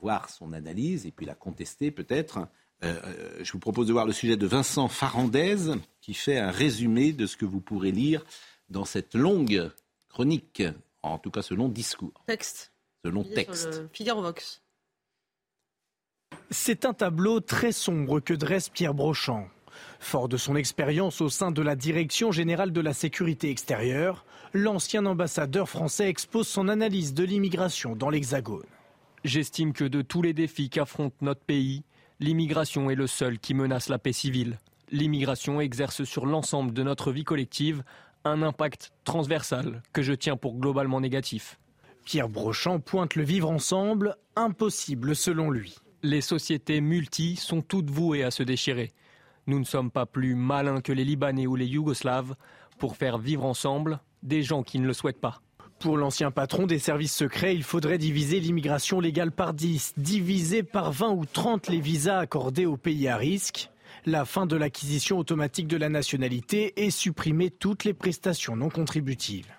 voir son analyse et puis la contester peut-être. Euh, euh, je vous propose de voir le sujet de Vincent Farandez qui fait un résumé de ce que vous pourrez lire dans cette longue chronique, en tout cas ce long discours, Texte. ce long Sur texte. le Figaro Vox. C'est un tableau très sombre que dresse Pierre Brochant. Fort de son expérience au sein de la Direction générale de la sécurité extérieure, l'ancien ambassadeur français expose son analyse de l'immigration dans l'Hexagone. J'estime que de tous les défis qu'affronte notre pays, l'immigration est le seul qui menace la paix civile. L'immigration exerce sur l'ensemble de notre vie collective un impact transversal que je tiens pour globalement négatif. Pierre Brochant pointe le vivre ensemble, impossible selon lui. Les sociétés multi sont toutes vouées à se déchirer. Nous ne sommes pas plus malins que les Libanais ou les Yougoslaves pour faire vivre ensemble des gens qui ne le souhaitent pas. Pour l'ancien patron des services secrets, il faudrait diviser l'immigration légale par 10, diviser par 20 ou 30 les visas accordés aux pays à risque, la fin de l'acquisition automatique de la nationalité et supprimer toutes les prestations non contributives.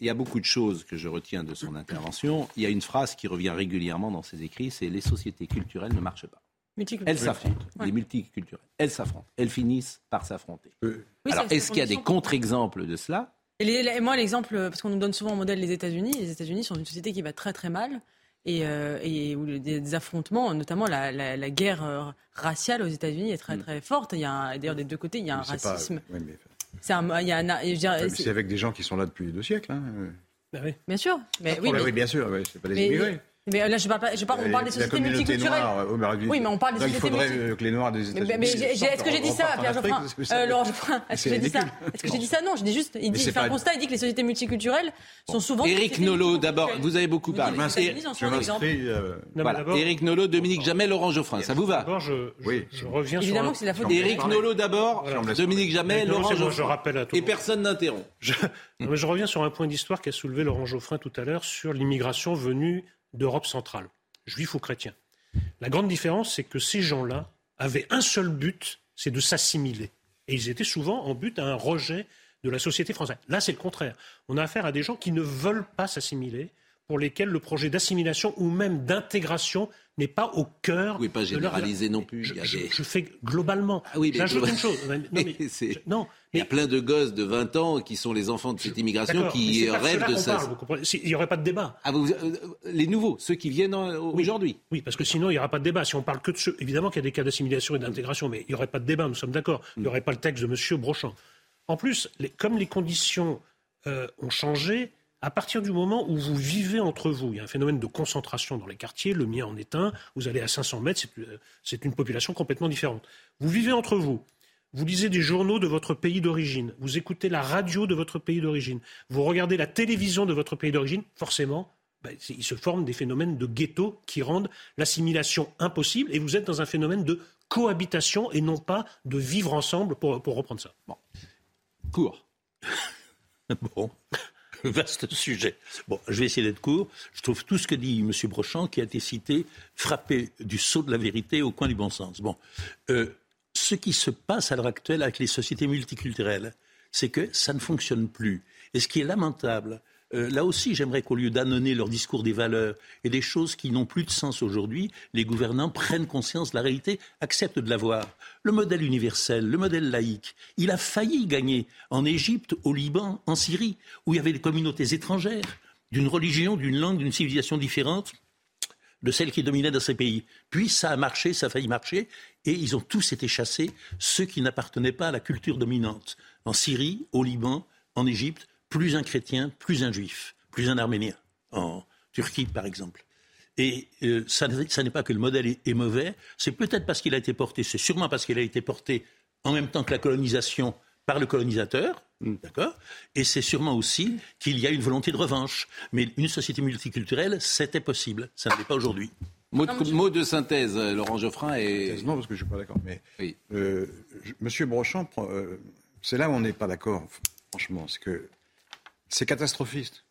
Il y a beaucoup de choses que je retiens de son intervention. Il y a une phrase qui revient régulièrement dans ses écrits, c'est les sociétés culturelles ne marchent pas. Elles s'affrontent, Ouais. les multiculturelles. Elles s'affrontent. Elles finissent par s'affronter. Oui, Alors, est-ce qu'il y a des contre-exemples de cela? Et les- moi, l'exemple, parce qu'on nous donne souvent en modèle les États-Unis. Les États-Unis sont une société qui va très très mal et, euh, et où les- des, des affrontements, notamment la, la- la guerre euh, raciale aux États-Unis est très très forte. Il y a d'ailleurs des deux côtés, il y a un Mais c'est pas- racisme. oui, mais- C'est avec des gens qui sont là depuis deux siècles. hein. bien sûr, mais oui, Oui, mais- oui, bien sûr, oui, c'est pas des mais- immigrés. Mais là je parle pas, je parle, on parle des sociétés multiculturelles. noire, mais Oui, mais on parle des donc sociétés Il faudrait multi- euh, que les Noirs des Mais, États-Unis. mais- est-ce que j'ai dit ça, Pierre Geoffrin euh, Laurent Geoffrin, est-ce que j'ai dit ça. Est-ce que j'ai dit ça Non, je dis juste, il, dit, il fait un constat, il dit que les sociétés multiculturelles sont souvent. Éric Nolot, d'abord, multiculturelles. vous avez beaucoup parlé. Euh, Non, mais Voilà. d'abord- Éric Nolot, Dominique Jamais, Laurent Geoffrin, ça vous va D'abord, je, je- Oui. je reviens Évidemment sur. un- que c'est la faute Éric Nolot d'abord. Dominique Jamais, Laurent Geoffrin. je Et personne n'interrompt. Je, je reviens sur un point d'histoire qu'a soulevé Laurent Geoffrin tout à l'heure sur l'immigration venue d'Europe centrale, juifs ou chrétiens. La grande différence, c'est que ces gens-là avaient un seul but, c'est de s'assimiler. Et ils étaient souvent en but à un rejet de la société française. Là, c'est le contraire. On a affaire à des gens qui ne veulent pas s'assimiler, pour lesquels le projet d'assimilation ou même d'intégration n'est pas au cœur. Vous pouvez pas de leur- généraliser non plus. Je, fais globalement. Ah oui, mais J'ajoute une chose. Non, mais, Il y a plein de gosses de 20 ans qui sont les enfants de cette immigration qui rêvent de ça. parle, Il n'y aurait pas de débat. Ah, vous- euh, les nouveaux, ceux qui viennent en- aujourd'hui. Oui, parce que sinon, il n'y aura pas de débat. Si on parle que de ceux. Évidemment qu'il y a des cas d'assimilation et d'intégration, mais il n'y aurait pas de débat, nous sommes d'accord. Il n'y aurait pas le texte de M. Brochant. En plus, les- comme les conditions euh, ont changé, à partir du moment où vous vivez entre vous, il y a un phénomène de concentration dans les quartiers, le mien en est un, vous allez à 500 mètres, c'est, euh, c'est une population complètement différente. Vous vivez entre vous. Vous lisez des journaux de votre pays d'origine, vous écoutez la radio de votre pays d'origine, vous regardez la télévision de votre pays d'origine, forcément, ben, il se forme des phénomènes de ghetto qui rendent l'assimilation impossible et vous êtes dans un phénomène de cohabitation et non pas de vivre ensemble pour, reprendre ça. Bon. Court. bon. Vaste sujet. Bon, je vais essayer d'être court. Je trouve tout ce que dit M. Brochant, qui a été cité, frappé du saut de la vérité au coin du bon sens. Bon, euh, ce qui se passe à l'heure actuelle avec les sociétés multiculturelles, c'est que ça ne fonctionne plus. Et ce qui est lamentable, euh, là aussi, j'aimerais qu'au lieu d'annoncer leur discours des valeurs et des choses qui n'ont plus de sens aujourd'hui, les gouvernants prennent conscience de la réalité, acceptent de la voir. Le modèle universel, le modèle laïque, il a failli gagner en Égypte, au Liban, en Syrie, où il y avait des communautés étrangères, d'une religion, d'une langue, d'une civilisation différente de celle qui dominait dans ces pays. Puis ça a marché, ça a failli marcher, et ils ont tous été chassés, ceux qui n'appartenaient pas à la culture dominante. En Syrie, au Liban, en Égypte, plus un chrétien, plus un juif, plus un arménien, en Turquie par exemple. Et euh, ça, n'est pas que le modèle est, mauvais, c'est peut-être parce qu'il a été porté, c'est sûrement parce qu'il a été porté en même temps que la colonisation par le colonisateur, mm. d'accord Et c'est sûrement aussi qu'il y a une volonté de revanche. Mais une société multiculturelle, c'était possible, ça ne l'est pas aujourd'hui. Mot de, synthèse, euh, Laurent Geoffrin. Et... Non, parce que je ne suis pas d'accord. Mais euh, Monsieur Brochant, c'est là où on n'est pas d'accord, franchement. C'est que c'est catastrophiste.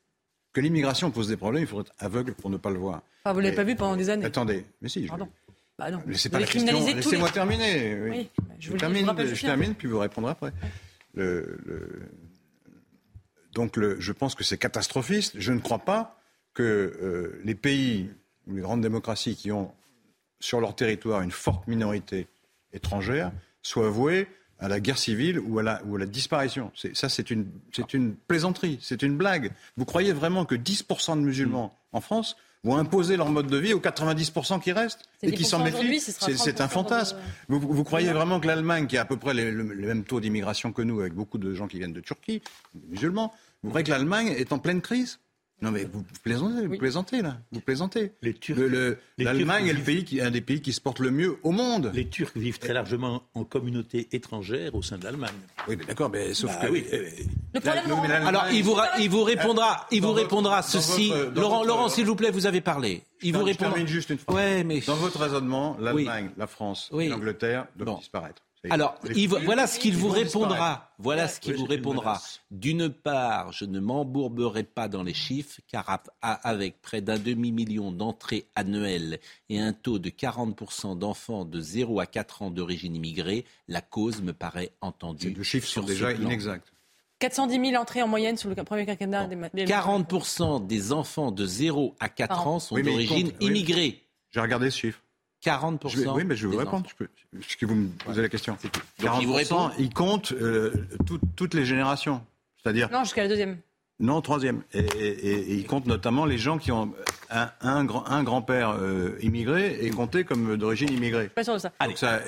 Que l'immigration pose des problèmes, il faut être aveugle pour ne pas le voir. Vous ne l'avez pas vu pendant des années Attendez, mais si. Pardon. Bah non. Laissez pas la question. Laissez-moi terminer. Oui. je, termine, je termine, puis vous répondrez après. Donc, je pense que c'est catastrophiste. Je ne crois pas que euh, les pays ou les grandes démocraties qui ont sur leur territoire une forte minorité étrangère soient vouées à la guerre civile ou à la, ou à la disparition. Ça, c'est une, une plaisanterie, c'est une blague. Vous croyez vraiment que 10% de musulmans en France vont imposer leur mode de vie aux 90% qui restent et qui s'en méfient. C'est un fantasme. Vous, vous, croyez vraiment que l'Allemagne, qui a à peu près le, même taux d'immigration que nous, avec beaucoup de gens qui viennent de Turquie, musulmans, vous croyez que l'Allemagne est en pleine crise? Non mais vous plaisantez, vous plaisantez là, vous plaisantez. Les Turcs, l'Allemagne est le pays qui, un des pays qui se porte le mieux au monde. Les Turcs vivent très largement en communauté étrangère au sein de l'Allemagne. Oui, mais d'accord, mais sauf bah que oui. Alors il vous, il vous répondra, il vous répondra ceci. Laurent, Laurent, s'il vous plaît, vous avez parlé. Il vous répondra. Je termine juste une phrase. Ouais, mais... Dans votre raisonnement, l'Allemagne, la France, l'Angleterre doivent disparaître. Alors, voilà ce qu'il vous répondra. Voilà ce qu'il vous répondra. D'une part, je ne m'embourberai pas dans les chiffres, car avec près d'un demi-million d'entrées annuelles et un taux de 40% d'enfants de 0 à 4 ans d'origine immigrée, la cause me paraît entendue. Les chiffres sont déjà inexacts. 410 000 entrées en moyenne sur le premier quinquennat. Des... 40% des enfants de 0 à 4 ans sont d'origine immigrée. J'ai regardé ce chiffre. 40%. oui, mais je vais vous répondre. Je peux, que vous me posez la question. 40%, il, vous répond il compte euh, toutes les générations. C'est-à-dire. Non, jusqu'à la deuxième. Non, troisième. Et, il compte notamment les gens qui ont un, un, un grand-père euh, immigré et compté comme d'origine immigrée. Pas sûr de ça. Allez. Ça,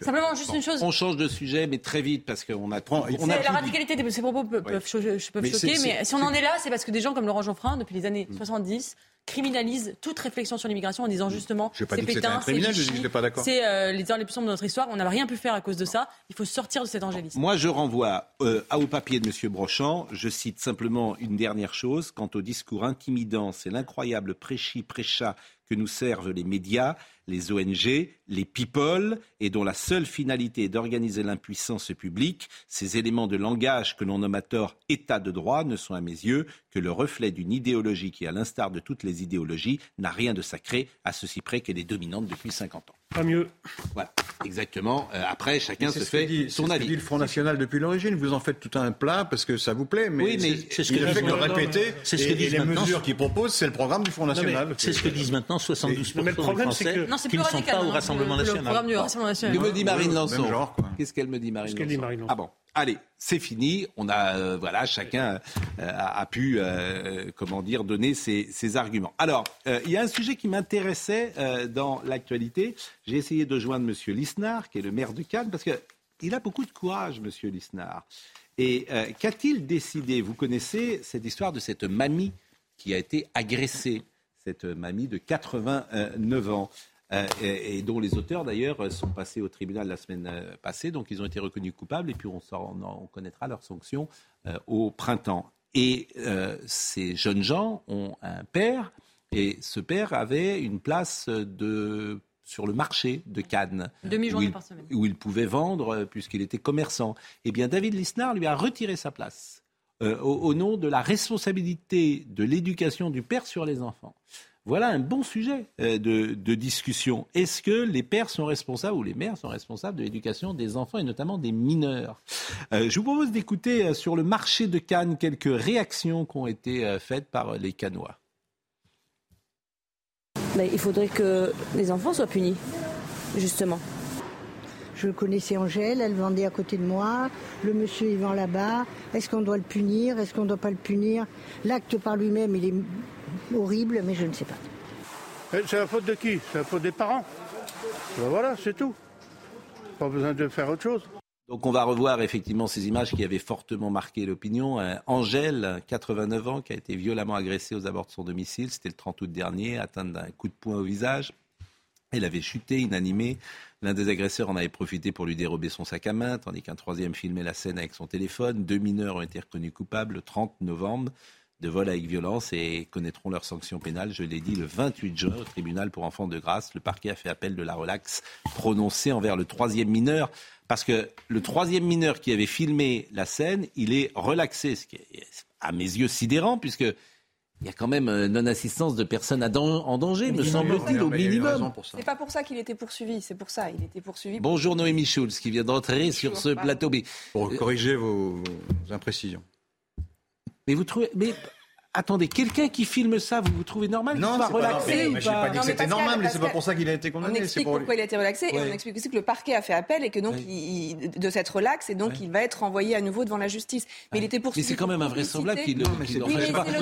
Simplement, juste une chose. On change de sujet, mais très vite, parce qu'on apprend. On la radicalité de ces propos peuvent, choquer, mais si on en est là, c'est parce que des gens comme Laurent Geoffrin, depuis les années 70, mm criminalise toute réflexion sur l'immigration en disant justement c'est Pétain, c'est c'est euh, les heures les plus sombres de notre histoire. On n'a rien pu faire à cause de ça. Il faut sortir de cet angélisme. Moi, je renvoie euh, au papier de M. Brochant. Je cite simplement une dernière chose. Quant au discours intimidant, c'est l'incroyable prêchi prêcha que nous servent les médias, les ONG, les people, et dont la seule finalité est d'organiser l'impuissance publique, ces éléments de langage que l'on nomme à tort état de droit ne sont à mes yeux que le reflet d'une idéologie qui, à l'instar de toutes les idéologies, n'a rien de sacré, à ceci près qu'elle est dominante depuis 50 ans. Pas mieux. Voilà, exactement. Euh, après, chacun se fait dit, son avis. C'est dit le Front National depuis l'origine. Vous en faites tout un plat parce que ça vous plaît, mais, oui, mais c'est ce que fait que répéter. C'est ce que et, les mesures qu'ils proposent, c'est le programme du Front National. C'est ce que disent maintenant 72 mais le problème, c'est que non, qui ne sont pas au hein, Rassemblement national. Le Rassemblement national. Que me dit Marine Lançon Qu'est-ce qu'elle me dit Marine Lançon Ah bon. Allez, c'est fini. On a, euh, voilà, chacun euh, a, pu, euh, comment dire, donner ses, ses arguments. Alors, il y a un sujet qui m'intéressait dans l'actualité. J'ai essayé de joindre Monsieur Lisnard, qui est le maire de Cannes, parce qu'il a beaucoup de courage, Monsieur Lisnard. Et qu'a-t-il décidé? Vous connaissez cette histoire de cette mamie qui a été agressée cette mamie de 89 ans. Euh, et, dont les auteurs d'ailleurs sont passés au tribunal la semaine euh, passée, donc ils ont été reconnus coupables et puis on, on, connaîtra leur sanction euh, au printemps. Et ces jeunes gens ont un père, et ce père avait une place de sur le marché de Cannes. Demi-journée où il- par semaine. Où il pouvait vendre puisqu'il était commerçant. Eh bien, David Lisnard lui a retiré sa place euh, au, au nom de la responsabilité de l'éducation du père sur les enfants. Voilà un bon sujet euh, de, de discussion. Est-ce que les pères sont responsables ou les mères sont responsables de l'éducation des enfants et notamment des mineurs Euh, Je vous propose d'écouter euh, sur le marché de Cannes quelques réactions qui ont été euh, faites par euh, les Cannois. Ben, il faudrait que les enfants soient punis, justement. Je connaissais Angèle, elle vendait à côté de moi. Le monsieur, il vend là-bas. Est-ce qu'on doit le punir? Est-ce qu'on ne doit pas le punir? L'acte par lui-même, il est horrible, mais je ne sais pas. Eh, C'est la faute de qui? C'est la faute des parents. Ben voilà, c'est tout. Pas besoin de faire autre chose. Donc on va revoir effectivement ces images qui avaient fortement marqué l'opinion. Euh, Angèle, 89 ans, qui a été violemment agressée aux abords de son domicile. C'était le 30 août dernier, atteinte d'un coup de poing au visage. Elle avait chuté, inanimée. L'un des agresseurs en avait profité pour lui dérober son sac à main, tandis qu'un troisième filmait la scène avec son téléphone. Deux mineurs ont été reconnus coupables le 30 novembre de vol avec violence et connaîtront leur sanction pénale, je l'ai dit, le 28 juin au tribunal pour enfants de grâce. Le parquet a fait appel de la relaxe prononcée envers le troisième mineur, parce que le troisième mineur qui avait filmé la scène, il est relaxé, ce qui est à mes yeux sidérant, puisque il y a quand même euh, non-assistance de personnes en danger, me semble-t-il, au minimum. C'est pas pour ça qu'il était poursuivi, c'est pour ça. Il était poursuivi. pour- Bonjour Noémie Schulz, qui vient d'entrer sur ce plateau. Mais, Pour corriger vos, vos imprécisions. Mais vous trouvez... Mais... Attendez, quelqu'un qui filme ça, vous vous trouvez normal Non, c'est pas relaxé normal. ou Mais pas dit que Non, mais c'était normal, mais c'est pas pour ça qu'il a été On condamné. c'est explique pour- pourquoi il a été relaxé et on explique aussi que le parquet a fait appel et que donc il- il- de cette relaxe et donc il va être renvoyé à nouveau devant la justice. Mais il était Mais poursuivi. c'est quand même invraisemblable qu'il le, mais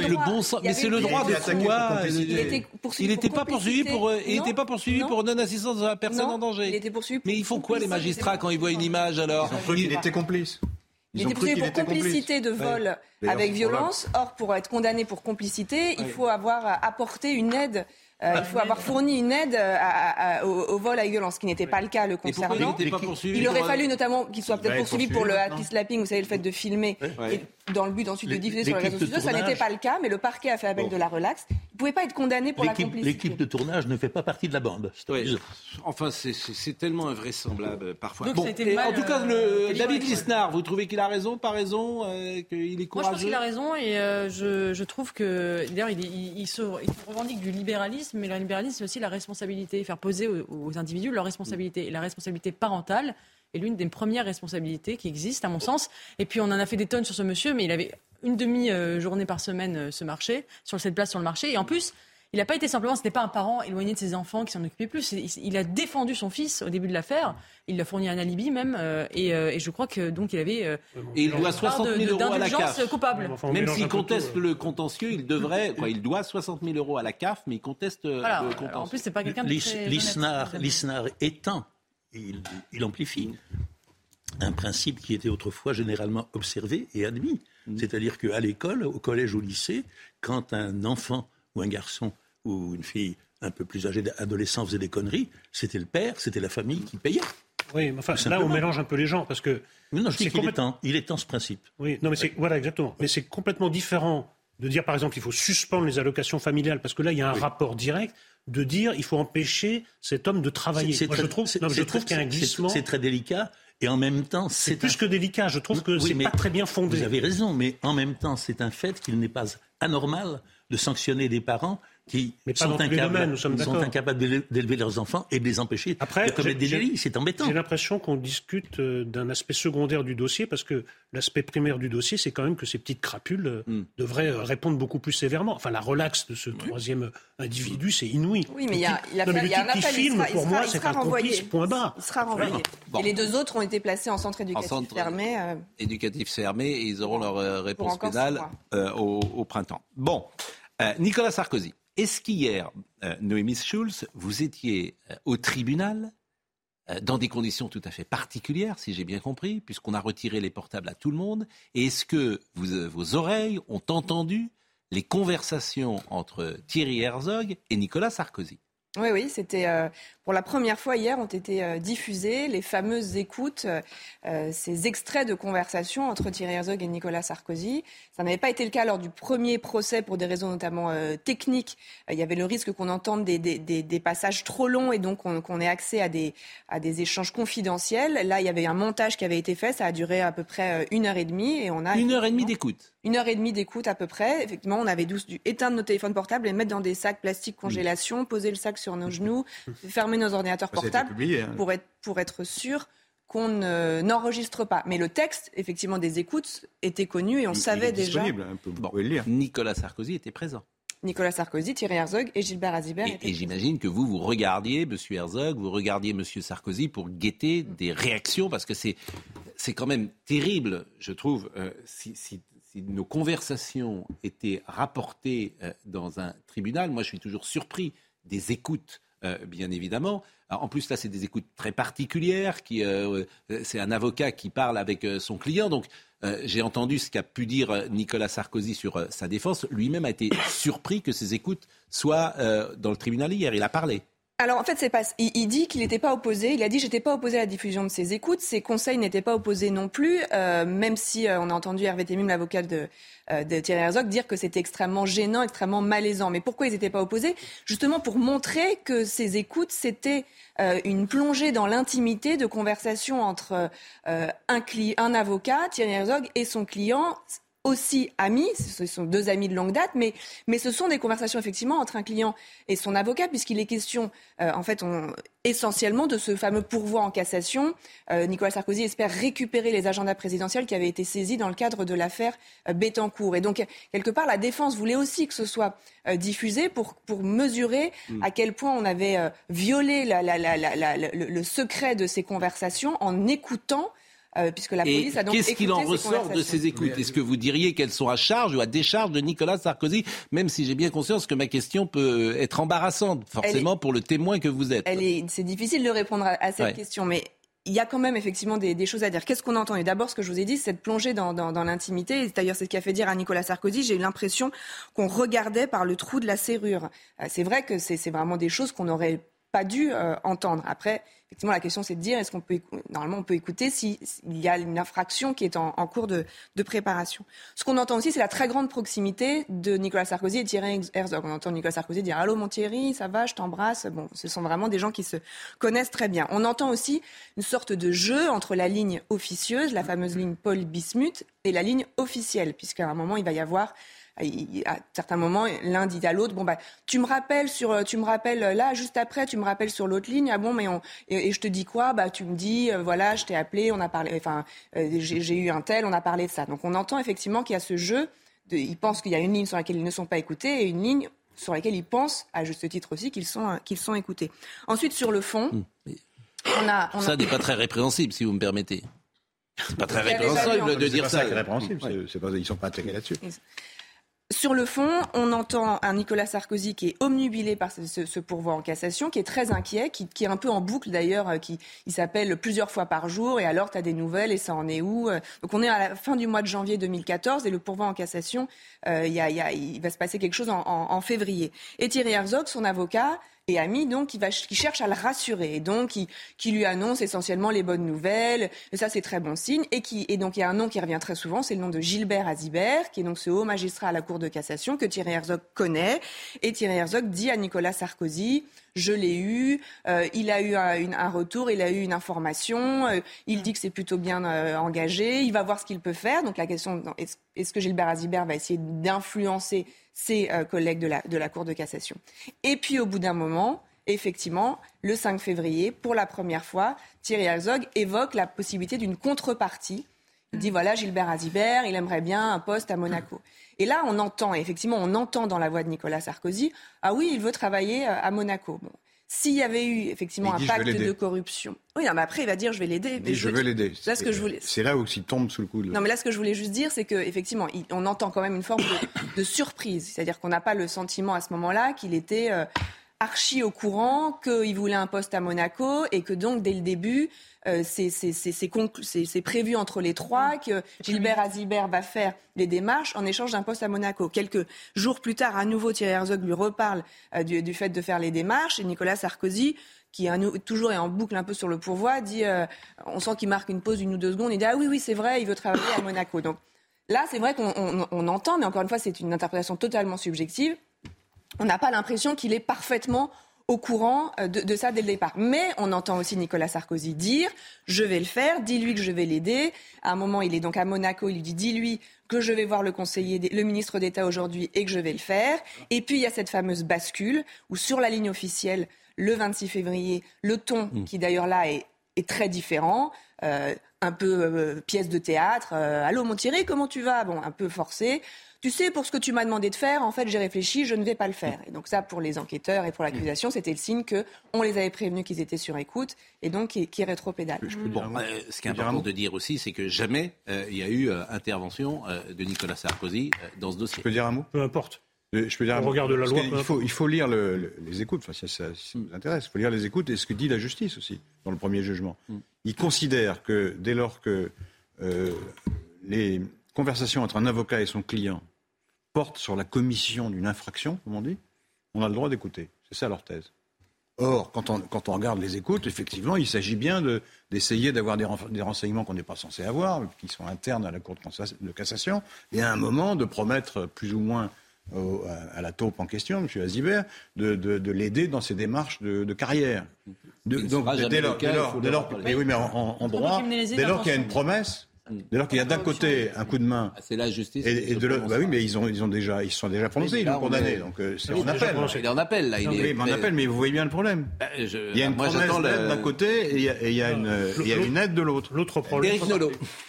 le bon sens. Il Mais c'est le il droit de quoi complicité. Il était poursuivi Il n'était pour pas poursuivi pour, euh, il Non. était pas poursuivi Non. pour non-assistance de la personne Non, en danger. il était poursuivi pour Mais ils font quoi les magistrats quand ils voient une image alors qu'il était complice. Il Ils ont était qu'il pour complicité de vol Ouais. Avec violence. Or, pour être condamné pour complicité, il faut avoir apporté une aide. Euh, il faut avoir fourni une aide euh, à- à- au, au vol avec violence, ce qui n'était pas le cas le Et pourquoi il concernant. n'était pas poursuivi Il aurait fallu notamment qu'il soit peut-être être poursuivi poursuivi pour le happy slapping, vous savez, le fait de filmer, Ouais. et dans le but ensuite de diffuser sur les réseaux sociaux. Ça n'était pas le cas, mais le parquet a fait appel Bon. de la relaxe. Il ne pouvait pas être condamné pour la L'équipe complicité. l'équipe de tournage ne fait pas partie de la bande. Enfin, c'est- tellement invraisemblable euh, parfois. Donc, Bon, en tout cas, euh, le, David ouais. Lisnard, vous trouvez qu'il a raison, pas raison, euh, qu'il est Moi, je courageux pense qu'il a raison et euh, je, je trouve que, d'ailleurs, il, est- il, il se, il se revendique du libéralisme, mais le libéralisme, c'est aussi la responsabilité, faire poser aux, individus leur responsabilité. Et la responsabilité parentale est l'une des premières responsabilités qui existent, à mon sens. Et puis, on en a fait des tonnes sur ce monsieur, mais il avait une demi-journée par semaine euh, ce marché, sur cette place sur le marché. Et en plus, il n'a pas été simplement, ce n'était pas un parent éloigné de ses enfants qui s'en occupait plus. Il, a défendu son fils au début de l'affaire. Il lui a fourni un alibi même. euh, et, euh, et je crois que donc il avait euh, Et il doit part 60 de- 000 de- euros à la CAF. coupable. Enfin, Même s'il conteste euh. le contentieux, il devrait, quoi, il doit 60 000 euros à la CAF, mais il conteste Voilà. le Alors, contentieux. en plus, c'est pas quelqu'un de Lis- très Lisnard, honnête. Lisnard étend, il, il amplifie un principe qui était autrefois généralement observé et admis. C'est-à-dire qu'à l'école, au collège, au lycée, quand un enfant ou un garçon ou une fille un peu plus âgée d'adolescent faisait des conneries, c'était le père, c'était la famille qui payait. Oui, mais enfin, là, on mélange un peu les gens parce que. Mais non, je dis qu'il est complètement- temps, il est temps ce principe. Oui, non, mais c'est voilà exactement. Mais c'est complètement différent de dire par exemple qu'il faut suspendre les allocations familiales parce que là il y a un rapport direct de dire il faut empêcher cet homme de travailler. C'est Moi, très- je trouve, non, je trouve qu'il y a un glissement. C'est très délicat et en même temps, C'est plus un- que délicat. Je trouve que Oui, c'est pas très bien fondé. Vous avez raison, mais en même temps, c'est un fait qu'il n'est pas anormal de sanctionner des parents qui Mais pas sont, incapables, domaines, nous sommes sont d'accord. incapables d'éle- d'élever leurs enfants et de les empêcher Après, de commettre des délits. C'est embêtant. J'ai l'impression qu'on discute euh, d'un aspect secondaire du dossier parce que l'aspect primaire du dossier, c'est quand même que ces petites crapules euh, Hmm. devraient euh, répondre beaucoup plus sévèrement. Enfin, la relaxe de ce troisième individu, c'est inouï. Oui, mais il y a, il a Non, mais fait- le il y a un appel. il filme, sera- il pour sera- moi, il c'est sera un complice, renvoyé. point barre. Il sera renvoyé. Bon. Et les deux autres ont été placés en centre éducatif centre- fermé. euh, éducatif fermé et ils auront leur réponse pénale euh, au, au printemps. Bon, Euh, Nicolas Sarkozy, est-ce qu'hier, euh, Noémie Schulz, vous étiez euh, au tribunal euh, dans des conditions tout à fait particulières, si j'ai bien compris, puisqu'on a retiré les portables à tout le monde Et est-ce que vos oreilles ont entendu les conversations entre Thierry Herzog et Nicolas Sarkozy? Oui, oui, c'était euh, pour la première fois hier ont été euh, diffusées les fameuses écoutes, euh, ces extraits de conversation entre Thierry Herzog et Nicolas Sarkozy. Ça n'avait pas été le cas lors du premier procès pour des raisons notamment techniques. il y avait le risque qu'on entende des, des, des, passages trop longs et donc qu'on ait accès à des, à des échanges confidentiels. Là, il y avait un montage qui avait été fait, ça a duré à peu près une heure et demie et on a une heure et demie d'écoute. Une heure et demie d'écoute à peu près. Effectivement, on avait dû éteindre nos téléphones portables et mettre dans des sacs plastiques congélation, poser le sac sur nos genoux, fermer nos ordinateurs portables hein. pour, être, pour être sûr qu'on n'enregistre pas. Mais le texte, effectivement, des écoutes était connu et on savait déjà. Disponible, lire. Nicolas Sarkozy était présent. Nicolas Sarkozy, Thierry Herzog et Gilbert Azibert. Et, j'imagine que vous, vous regardiez M. Herzog, vous regardiez M. Sarkozy pour guetter des réactions, parce que c'est, c'est quand même terrible, je trouve, euh, si, si, nos conversations étaient rapportées euh, dans un tribunal. Moi, je suis toujours surpris des écoutes, euh, bien évidemment. en plus, là, c'est des écoutes très particulières. Euh, c'est un avocat qui parle avec son client. Donc, j'ai entendu ce qu'a pu dire Nicolas Sarkozy sur sa défense. Lui-même a été surpris que ces écoutes soient dans le tribunal hier. Il a parlé. Alors en fait, c'est pas. Il, dit qu'il n'était pas opposé. Il a dit j'étais pas opposé à la diffusion de ses écoutes. Ses conseils n'étaient pas opposés non plus, euh, même si euh, on a entendu Hervé Temim, l'avocat de, euh, de, Thierry Herzog, dire que c'était extrêmement gênant, extrêmement malaisant. Mais pourquoi ils n'étaient pas opposés? Justement pour montrer que ces écoutes c'était une plongée dans l'intimité de conversation entre un, un avocat, Thierry Herzog, et son client aussi amis, ce sont deux amis de longue date, mais, mais ce sont des conversations effectivement entre un client et son avocat, puisqu'il est question euh, en fait on, essentiellement de ce fameux pourvoi en cassation. Euh, Nicolas Sarkozy espère récupérer les agendas présidentiels qui avaient été saisis dans le cadre de l'affaire euh, Bettencourt. Et donc, quelque part, la défense voulait aussi que ce soit diffusé pour, pour mesurer mm. à quel point on avait violé la, la, la, le, le secret de ces conversations en écoutant euh, puisque la police a donc Qu'est-ce qu'il en ressort de ces écoutes? Est-ce que vous diriez qu'elles sont à charge ou à décharge de Nicolas Sarkozy Même si j'ai bien conscience que ma question peut être embarrassante, forcément, pour le témoin que vous êtes? c'est difficile de répondre à, cette question, mais il y a quand même effectivement des, choses à dire. Qu'est-ce qu'on entend? Et d'abord, ce que je vous ai dit, c'est de plonger dans, dans l'intimité. D'ailleurs, c'est ce qui a fait dire à Nicolas Sarkozy, j'ai eu l'impression qu'on regardait par le trou de la serrure. Euh, c'est vrai que c'est vraiment des choses qu'on n'aurait pas dû euh, entendre. Après, effectivement, la question, c'est de dire est-ce qu'on peut, normalement, on peut écouter s'il y a une infraction qui est en, cours de, préparation. Ce qu'on entend aussi, c'est la très grande proximité de Nicolas Sarkozy et Thierry Herzog. On entend Nicolas Sarkozy dire Allô, mon Thierry, ça va, je t'embrasse. Bon, ce sont vraiment des gens qui se connaissent très bien. On entend aussi une sorte de jeu entre la ligne officieuse, la fameuse ligne Paul Bismuth, et la ligne officielle, puisqu'à un moment, il va y avoir à certains moments, l'un dit à l'autre, bon bah, tu me rappelles sur, tu me rappelles là, juste après, tu me rappelles sur l'autre ligne. Ah bon, mais on, et, je te dis quoi? Bah, tu me dis, euh, voilà, je t'ai appelé, on a parlé, enfin, euh, j'ai eu un tel, on a parlé de ça. Donc on entend effectivement qu'il y a ce jeu. De, ils pensent qu'il y a une ligne sur laquelle ils ne sont pas écoutés et une ligne sur laquelle ils pensent, à juste titre aussi, qu'ils sont, qu'ils sont écoutés. Ensuite, sur le fond, mmh. on a, ça n'est pas très répréhensible, si vous me permettez. C'est pas très répréhensible de dire ça. Répréhensible, pas, ils ne sont pas attaqués là-dessus. Sur le fond, on entend un Nicolas Sarkozy qui est omnubilé par ce, pourvoi en cassation, qui est très inquiet, qui, est un peu en boucle d'ailleurs, euh, qui il s'appelle plusieurs fois par jour, et alors tu as des nouvelles, et ça en est où euh. Donc on est à la fin du mois de janvier 2014, et le pourvoi en cassation, euh, il va se passer quelque chose en février. Et Thierry Herzog, son avocat, et ami, donc qui, va, qui cherche à le rassurer, et donc qui, qui lui annonce essentiellement les bonnes nouvelles. Ça, c'est très bon signe. Et, qui, et donc il y a un nom qui revient très souvent, c'est le nom de Gilbert Azibert, qui est donc ce haut magistrat à la Cour de cassation que Thierry Herzog connaît. Et Thierry Herzog dit à Nicolas Sarkozy je l'ai eu, euh, il a eu un, retour, il a eu une information, euh, il dit que c'est plutôt bien euh, engagé, il va voir ce qu'il peut faire. Donc la question, est-ce que Gilbert Azibert va essayer d'influencer ses collègues de la, de la Cour de cassation? Et puis au bout d'un moment, effectivement, le 5 février, pour la première fois, Thierry Herzog évoque la possibilité d'une contrepartie. Il dit voilà, Gilbert Azibert, il aimerait bien un poste à Monaco. Et là, on entend, effectivement, on entend dans la voix de Nicolas Sarkozy, ah oui, il veut travailler euh, à Monaco. Bon. S'il y avait eu effectivement un pacte de corruption. Oui, mais après, il va dire je vais l'aider. Je, vais l'aider. C'est là où il tombe sous le coup. De... Non, mais là, ce que je voulais juste dire, c'est qu'effectivement, on entend quand même une forme de, surprise. C'est-à-dire qu'on n'a pas le sentiment à ce moment-là qu'il était. Euh, archi au courant qu'il voulait un poste à Monaco et que donc dès le début, euh, c'est prévu entre les trois que Gilbert Azibert va faire les démarches en échange d'un poste à Monaco. Quelques jours plus tard, à nouveau, Thierry Herzog lui reparle euh, du, fait de faire les démarches et Nicolas Sarkozy qui toujours est en boucle un peu sur le pourvoi, dit, euh, on sent qu'il marque une pause d'une ou deux secondes, il dit ah oui oui c'est vrai, il veut travailler à Monaco. Donc là c'est vrai qu'on entend, mais encore une fois c'est une interprétation totalement subjective on n'a pas l'impression qu'il est parfaitement au courant euh, de, ça dès le départ. Mais on entend aussi Nicolas Sarkozy dire je vais le faire, dis-lui que je vais l'aider. À un moment, il est donc à Monaco, il lui dit dis-lui que je vais voir le conseiller, le ministre d'État aujourd'hui et que je vais le faire. Et puis il y a cette fameuse bascule où sur la ligne officielle, le 26 février, le ton mm. qui d'ailleurs là est, très différent. Euh, un peu euh, pièce de théâtre. Allô, mon Thierry, comment tu vas? Bon, un peu forcé tu sais, pour ce que tu m'as demandé de faire, en fait, j'ai réfléchi, je ne vais pas le faire. Et donc ça, pour les enquêteurs et pour l'accusation, c'était le signe que on les avait prévenus qu'ils étaient sur écoute et donc qui, qui rétropédalent. Bon, euh, ce qui est important de dire aussi, c'est que jamais euh, il y a eu euh, intervention de Nicolas Sarkozy dans ce dossier. Je peux dire un mot? Peu importe. Je peux dire un mot? de la loi. Il faut, il faut lire les écoutes, enfin, si ça, vous intéresse. Il faut lire les écoutes et ce que dit la justice aussi dans le premier jugement. Mm. Il considère que dès lors que les conversations entre un avocat et son client porte sur la commission d'une infraction, comme on dit, on a le droit d'écouter. C'est ça leur thèse. Or, quand on, quand on regarde les écoutes, effectivement, il s'agit bien d'essayer d'avoir des, des, renseignements qu'on n'est pas censé avoir, qui sont internes à la Cour de cassation, et à un moment de promettre plus ou moins à la taupe en question, M. Azibert, de, de, l'aider dans ses démarches de, carrière. donc, dès lors, mais oui, mais en, en droit, dès lors qu'il y a une promesse, Dès lors qu'il y a d'un côté un coup de main. Ah, c'est la justice. Et, de l'autre, bah oui, mais ils ont, ils ont déjà, ils sont déjà prononcés, ils l'ont condamné. Donc euh, c'est en appel. Il est en appel là. Il est... mais en appel, mais vous voyez bien le problème. Bah, il y a une promesse d'aide d'un côté et il y a, une, il y a une aide de l'autre. L'autre problème,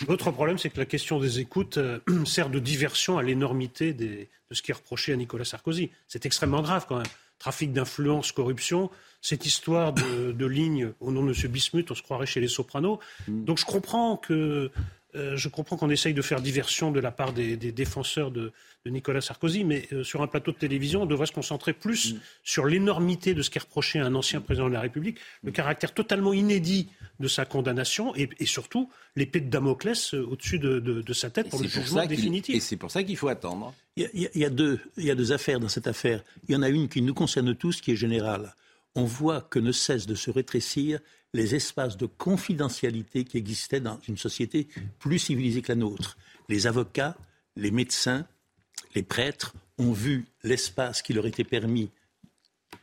l'autre problème, c'est que la question des écoutes euh, sert de diversion à l'énormité de ce qui est reproché à Nicolas Sarkozy. C'est extrêmement grave quand même. Trafic d'influence, corruption cette histoire de, de, ligne au nom de M. Bismuth, on se croirait chez les Sopranos. Mm. Donc je comprends que euh, je comprends qu'on essaye de faire diversion de la part des, défenseurs de, Nicolas Sarkozy, mais euh, sur un plateau de télévision, on devrait se concentrer plus mm. sur l'énormité de ce qui est reproché à un ancien président de la République, le caractère totalement inédit de sa condamnation et, surtout l'épée de Damoclès euh, au-dessus de, sa tête pour le jugement définitif. Et c'est pour ça qu'il faut attendre. Il y, a, deux, il y a deux affaires dans cette affaire. Il y en a une qui nous concerne tous, qui est générale. On voit que ne cesse de se rétrécir les espaces de confidentialité qui existaient dans une société plus civilisée que la nôtre. Les avocats, les médecins, les prêtres ont vu l'espace qui leur était permis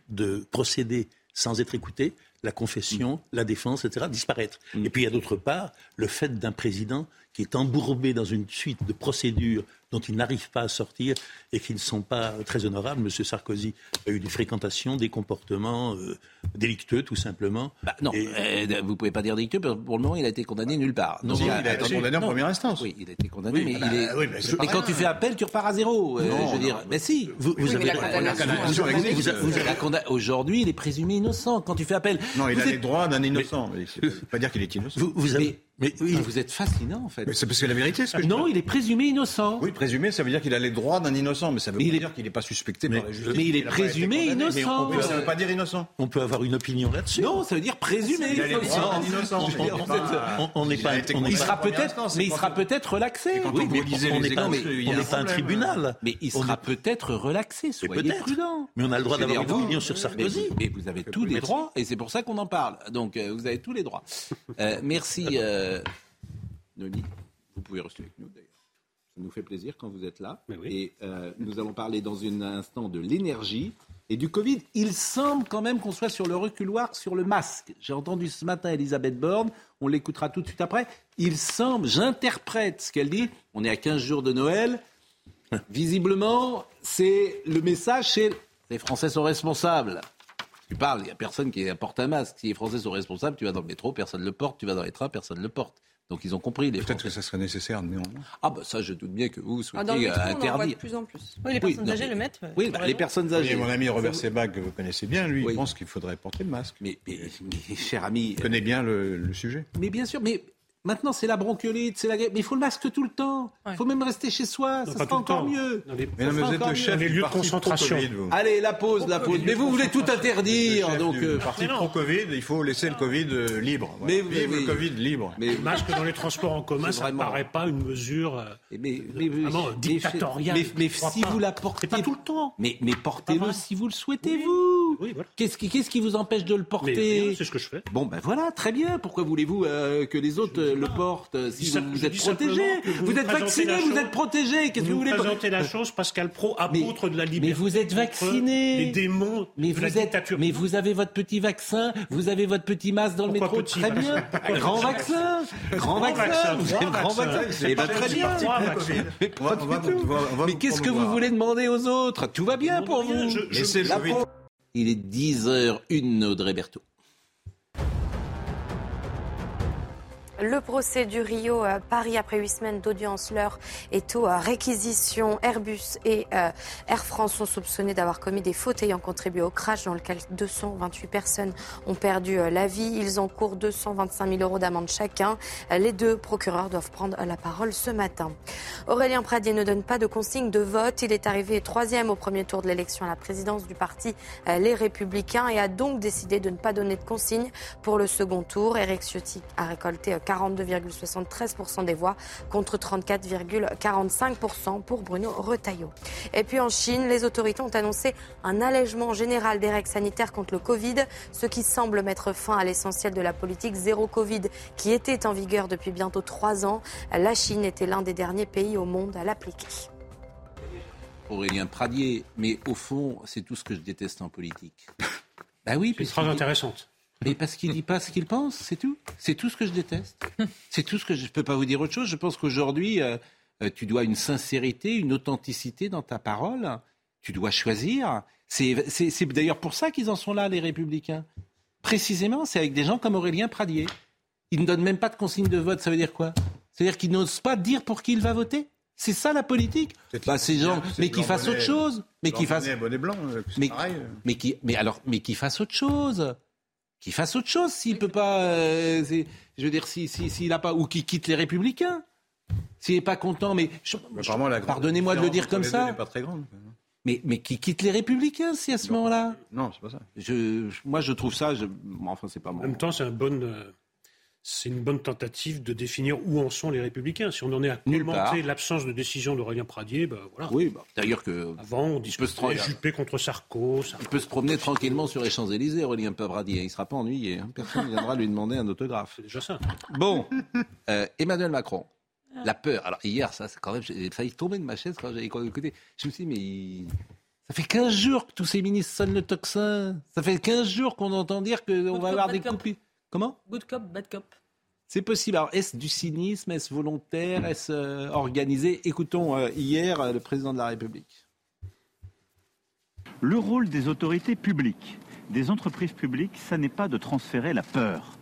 de procéder sans être écoutés, la confession, la défense, etc., disparaître. Mm. Et puis il y a d'autre part le fait d'un président qui est embourbé dans une suite de procédures dont il n'arrive pas à sortir et qui ne sont pas très honorables. M. Sarkozy a eu des fréquentations, des comportements euh, délictueux, tout simplement. Bah, non, euh, vous ne pouvez pas dire délictueux, parce que pour le moment, il a été condamné nulle part. Non, il, a été condamné en première instance. Oui, il a été condamné, mais, il est... mais, quand tu fais appel, tu repars à zéro. Euh, je veux dire, mais si. Vous, avez... Aujourd'hui, il est présumé innocent. Quand tu fais appel... Non, il a les droits d'un innocent. Ça ne veut pas dire qu'il est innocent. Vous, avez... Mais oui, vous êtes fascinant en fait. C'est parce que la vérité, ce que Non, il est présumé innocent. Oui, présumé, ça veut dire qu'il a les droits d'un innocent, mais ça veut pas dire qu'il n'est pas suspecté par la justice. Mais il est présumé innocent. Mais ça veut pas dire innocent. On peut avoir une opinion là-dessus. Non, ça veut dire présumé il a les droits d'un innocent. On n'est pas. Il sera peut-être, mais il sera peut-être relaxé. Oui, mais on n'est pas un tribunal. Mais il sera peut-être relaxé. Soyez prudent. Mais on a le droit d'avoir une opinion sur Sarkozy. Mais vous avez tous les droits, et c'est pour ça qu'on en parle. Donc euh, vous avez tous les droits. Euh, merci. Euh, Noni, vous pouvez rester avec nous d'ailleurs. Ça nous fait plaisir quand vous êtes là. Et euh, nous allons parler dans un instant de l'énergie et du Covid. Il semble quand même qu'on soit sur le reculoir sur le masque. J'ai entendu ce matin Elisabeth Borne, on l'écoutera tout de suite après. Il semble, j'interprète ce qu'elle dit, on est à 15 jours de Noël. Visiblement, c'est le message, c'est les Français sont responsables. Tu parles, il n'y a personne qui porte un masque. Si les Français sont responsables, tu vas dans le métro, personne ne le porte. Tu vas dans les trains, personne ne le porte. Donc ils ont compris. Peut-être que ça serait nécessaire néanmoins. Ah bah ça, je doute bien que vous souhaitez ah, dans le métro, interdire. On en voit de plus en plus. Oui, les personnes âgées le mettent. Oui, bah, les personnes âgées. mon ami Robert Sebag, que vous connaissez bien, lui, il pense qu'il faudrait porter le masque. Mais, cher ami, il connaît bien le, sujet. Mais bien sûr, mais Maintenant, c'est la bronchiolite, c'est la grippe. Mais il faut le masque tout le temps. Il faut même rester chez soi. Non, ça sera encore temps. mieux. Dans les- Ça Mais non, mais sera vous êtes le chef du lieux de concentration. vous. Allez, la pause, la pause. Mais vous voulez tout interdire. Le chef Donc, euh, parti pro-Covid, il faut laisser le Covid euh, libre. Voilà. Mais- Vive mais- le Covid libre. mais, Le masque dans les transports en commun, ça ne vraiment- paraît pas une mesure euh, mais, mais, vraiment dictatoriale. Mais, si pas. vous la portez. pas tout le temps. Mais, mais portez-le si vous le souhaitez, vous. Oui, voilà. Qu'est-ce qui, qu'est-ce qui vous empêche de le Mais porter c'est ce que je fais. Bon, ben voilà, très bien. Pourquoi voulez-vous euh, que les autres euh, le portent euh, si vous, ça- vous êtes protégé vous êtes vacciné, vous êtes protégé. Qu'est-ce que Vous voulez présentez la chose, Pascal Pro, apôtre de la liberté. mais vous êtes vacciné. Les démons mais de la vous êtes, dictature. mais vous avez votre petit vaccin, vous avez votre petit masque dans Pourquoi le métro, petit très vaccin bien. Pourquoi grand vaccin, grand vaccin, vous grand avez grand vaccin. très bien. Mais qu'est-ce que vous voulez demander aux autres? Tout va bien pour vous. Il est 10h01, Audrey Berthaud. Le procès du Rio Paris après huit semaines d'audience, l'heure est aux réquisitions. Airbus et euh, Air France sont soupçonnés d'avoir commis des fautes ayant contribué au crash dans lequel 228 personnes ont perdu euh, la vie. Ils encourent 225 000 euros d'amende chacun. Les deux procureurs doivent prendre la parole ce matin. Aurélien Pradier ne donne pas de consigne de vote. Il est arrivé troisième au premier tour de l'élection à la présidence du parti euh, Les Républicains et a donc décidé de ne pas donner de consigne pour le second tour. Eric Ciotti a récolté 42,73% des voix contre 34,45% pour Bruno Retailleau. Et puis en Chine, les autorités ont annoncé un allègement général des règles sanitaires contre le Covid, ce qui semble mettre fin à l'essentiel de la politique zéro Covid qui était en vigueur depuis bientôt trois ans. La Chine était l'un des derniers pays au monde à l'appliquer. Aurélien Pradier, mais au fond, c'est tout ce que je déteste en politique. Bah oui, C'est dit- intéressante. Mais parce qu'il dit pas ce qu'il pense, c'est tout. C'est tout ce que je déteste. C'est tout ce que je ne peux pas vous dire autre chose. Je pense qu'aujourd'hui, euh, euh, tu dois une sincérité, une authenticité dans ta parole. Tu dois choisir. C'est d'ailleurs pour ça qu'ils en sont là, les républicains. Précisément, c'est avec des gens comme Aurélien Pradier. Ils ne donnent même pas de consigne de vote. Ça veut dire quoi? C'est-à-dire qu'ils n'osent pas dire pour qui il va voter? C'est ça la politique? Bah, Ces gens, c'est mais qui fassent autre chose. Mais qui fassent. Euh, Mais, mais qui, mais alors, mais qui fasse autre chose. Qui fasse autre chose s'il peut pas. euh, je veux dire, s'il si, s'il a pas ou qui quitte les Républicains. S'il n'est pas content, mais je- Apparemment, la grande pardonnez-moi de le dire comme ça. n'est pas très grande. Mais, mais qui quitte les Républicains, si à ce moment-là. Non, c'est pas ça. Je, moi, je trouve ça. Je, enfin, c'est pas En moi. même temps, c'est un bon, euh, c'est une bonne tentative de définir où en sont les Républicains. Si on en est à commenter l'absence de décision d'Aurélien Pradier, ben voilà. Oui, bah, d'ailleurs que. Avant, on peut se discutait. Juppé contre Sarko. Sarko. Il peut se promener tranquillement sur les Champs-Élysées, Aurélien Pradier. Il ne sera pas ennuyé. hein. Personne ne viendra lui demander un autographe. C'est déjà ça. Bon, euh, Emmanuel Macron, la peur. Alors hier, ça, c'est quand même, j'ai failli tomber de ma chaise quand j'ai écouté. Je me suis dit, mais il- ça fait 15 jours que tous ces ministres sonnent le tocsin. Ça fait 15 jours qu'on entend dire qu'on va avoir des cop. Comment? Good cop, bad cop. C'est possible. Alors, est-ce du cynisme? Est-ce volontaire? Est-ce euh, organisé? Écoutons euh, hier euh, le président de la République. Le rôle des autorités publiques, des entreprises publiques, ça n'est pas de transférer la peur,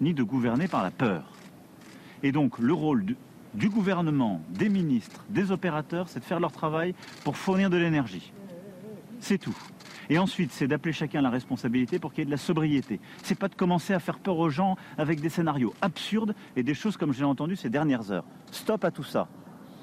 ni de gouverner par la peur. Et donc le rôle du, du gouvernement, des ministres, des opérateurs, c'est de faire leur travail pour fournir de l'énergie. C'est tout. Et ensuite, c'est d'appeler chacun à la responsabilité pour qu'il y ait de la sobriété. C'est pas de commencer à faire peur aux gens avec des scénarios absurdes et des choses comme j'ai entendu ces dernières heures. Stop à tout ça.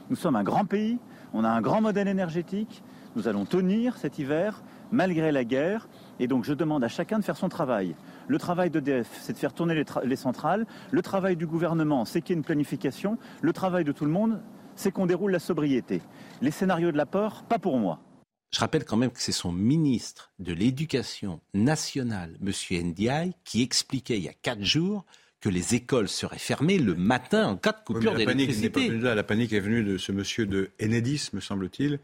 Nous sommes un grand pays, on a un grand modèle énergétique, nous allons tenir cet hiver malgré la guerre, et donc je demande à chacun de faire son travail. Le travail d'EDF, c'est de faire tourner les, tra- les centrales, le travail du gouvernement, c'est qu'il y ait une planification, le travail de tout le monde, c'est qu'on déroule la sobriété. Les scénarios de la peur, pas pour moi. Je rappelle quand même que c'est son ministre de l'Éducation nationale, M. Ndiaye, qui expliquait il y a quatre jours que les écoles seraient fermées le matin en cas de coupure mais la panique n'est pas d'électricité. venue de là. La panique est venue de ce monsieur de Enedis, me semble-t il,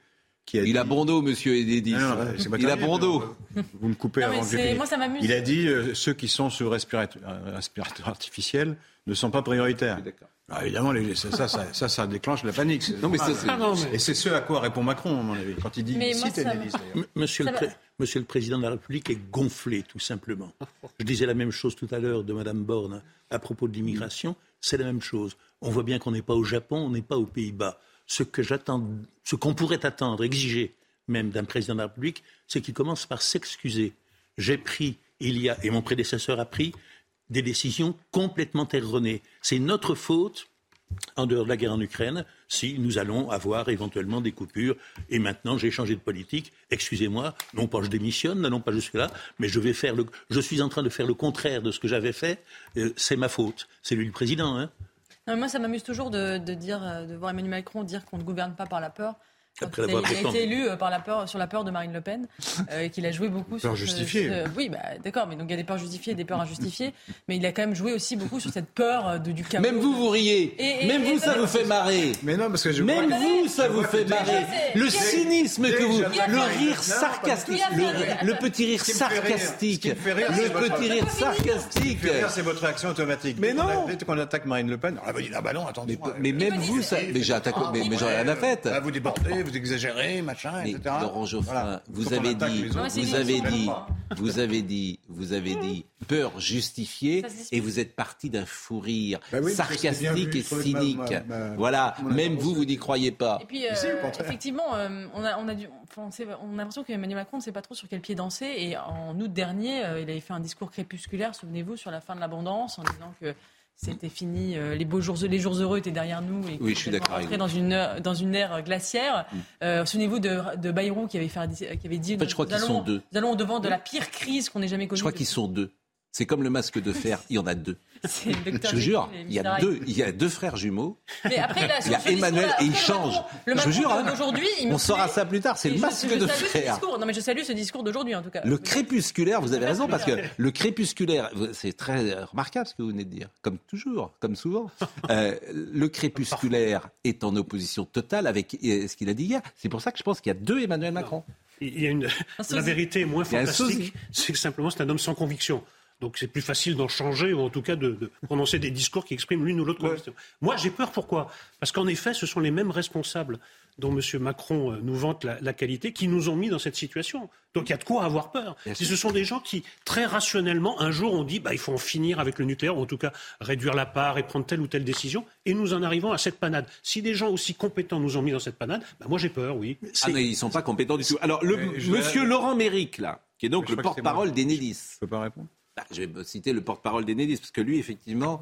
qui a Il a dit- bon dos, monsieur. Non, non, pas Il a bon dos. Vous me coupez Non, avant que moi, ça m'amuse. Il a dit euh, ceux qui sont sous respirateur, euh, respirateur artificiel ne sont pas prioritaires. Ah, évidemment, les- ça, ça, ça, ça, ça déclenche la panique. Non, mais Ah, non, mais- Et c'est ce à quoi répond Macron, à mon avis, quand il dit Mais moi, ça. M- Monsieur, le, pré- Monsieur le Président de la République est gonflé, tout simplement. Je disais la même chose tout à l'heure de Madame Borne à propos de l'immigration. C'est la même chose. On voit bien qu'on n'est pas au Japon, on n'est pas aux Pays-Bas. Ce que j'attends, ce qu'on pourrait attendre, exiger même d'un président de la République, c'est qu'il commence par s'excuser. J'ai pris, il y a, et mon prédécesseur a pris, des décisions complètement erronées. C'est notre faute en dehors de la guerre en Ukraine, si nous allons avoir éventuellement des coupures. Et maintenant, j'ai changé de politique. Excusez-moi, non pas je démissionne, n'allons pas jusque-là, mais je suis en train de faire le contraire de ce que j'avais fait. Euh, c'est ma faute. C'est lui le président. Hein. moi, ça m'amuse toujours de, euh, de voir Emmanuel Macron dire qu'on ne gouverne pas par la peur. Après il, a été élu euh, par la peur, sur la peur de Marine Le Pen euh, et qu'il a joué beaucoup peur sur justifiée. Ce, oui, bah, d'accord, mais donc il y a des peurs justifiées et des peurs injustifiées, mais il a quand même joué aussi beaucoup sur cette peur euh, de, du chaos. Même vous, vous riez. Et- et- Même et- vous, ça et- vous fait marrer. Mais non, parce que je Même crois que- vous, ça vous fait marrer. Le cynisme que vous, le rire sarcastique, le, le petit rire sarcastique, le petit rire sarcastique. c'est votre réaction automatique. Mais non. Dès qu'on attaque Marine Le Pen, on va dire ah bah non, attention. Mais même vous, ça, mais j'ai attaqué, mais, j'en ai rien à fait. Ah, vous débordez, vous exagérez, machin, Mais etc. Laurent Geoffrin, Voilà. vous avez dit, autres, vous avez dit, vous avez dit, vous avez dit peur justifiée et vous êtes parti d'un fou rire Bah oui, sarcastique vu, et ma- cynique. ma- ma- Voilà, même vous, vous n'y croyez pas. Et puis, euh, Si, effectivement, euh, on, a, on, a dû, enfin, on a l'impression qu'Emmanuel Macron ne sait pas trop sur quel pied danser. Et en août dernier, euh, il avait fait un discours crépusculaire, souvenez-vous, sur la fin de l'abondance, en disant que c'était fini, euh, les beaux jours, les jours heureux étaient derrière nous et Oui, je suis d'accord dans une dans une ère glaciaire. Euh, souvenez-vous de, de Bayrou qui avait fait, qui avait dit En fait, je crois qu'ils sont allons- deux. Nous allons au devant de la pire crise qu'on ait jamais connue. Je crois qu'ils sont deux. C'est comme le masque de fer, il y en a deux. Je vous jure, il y a deux, il y a deux frères jumeaux. Mais après, là, Il y a Emmanuel et il le change. Macron- Je vous jure, hein. me On saura ça plus tard, c'est le je- masque je de salue ce fer. discours. Non, mais je salue ce discours d'aujourd'hui, en tout cas. Le crépusculaire, vous avez raison, parce que le crépusculaire, c'est très remarquable ce que vous venez de dire, comme toujours, comme souvent. Euh, le crépusculaire est en opposition totale avec euh, ce qu'il a dit hier. C'est pour ça que je pense qu'il y a deux Emmanuel Macron. Il y a une... La vérité est moins fantastique, c'est que simplement c'est un homme sans conviction. Donc c'est plus facile d'en changer ou en tout cas de, de prononcer des discours qui expriment l'une ou l'autre conviction. Moi j'ai peur pourquoi? Parce qu'en effet ce sont les mêmes responsables dont M. Macron euh, nous vante la, la qualité qui nous ont mis dans cette situation. Donc il y a de quoi avoir peur. Si ce sont des gens qui très rationnellement un jour ont dit bah, il faut en finir avec le nucléaire ou en tout cas réduire la part et prendre telle ou telle décision et nous en arrivons à cette panade. Si des gens aussi compétents nous ont mis dans cette panade, bah, moi j'ai peur, oui. Ah, mais ils sont pas compétents du tout. Alors, le, Laurent Méric, là, qui est donc Je le porte-parole d'Enedis. Je peux pas répondre. Bah, je vais citer le porte-parole d'Enedis, parce que lui, effectivement,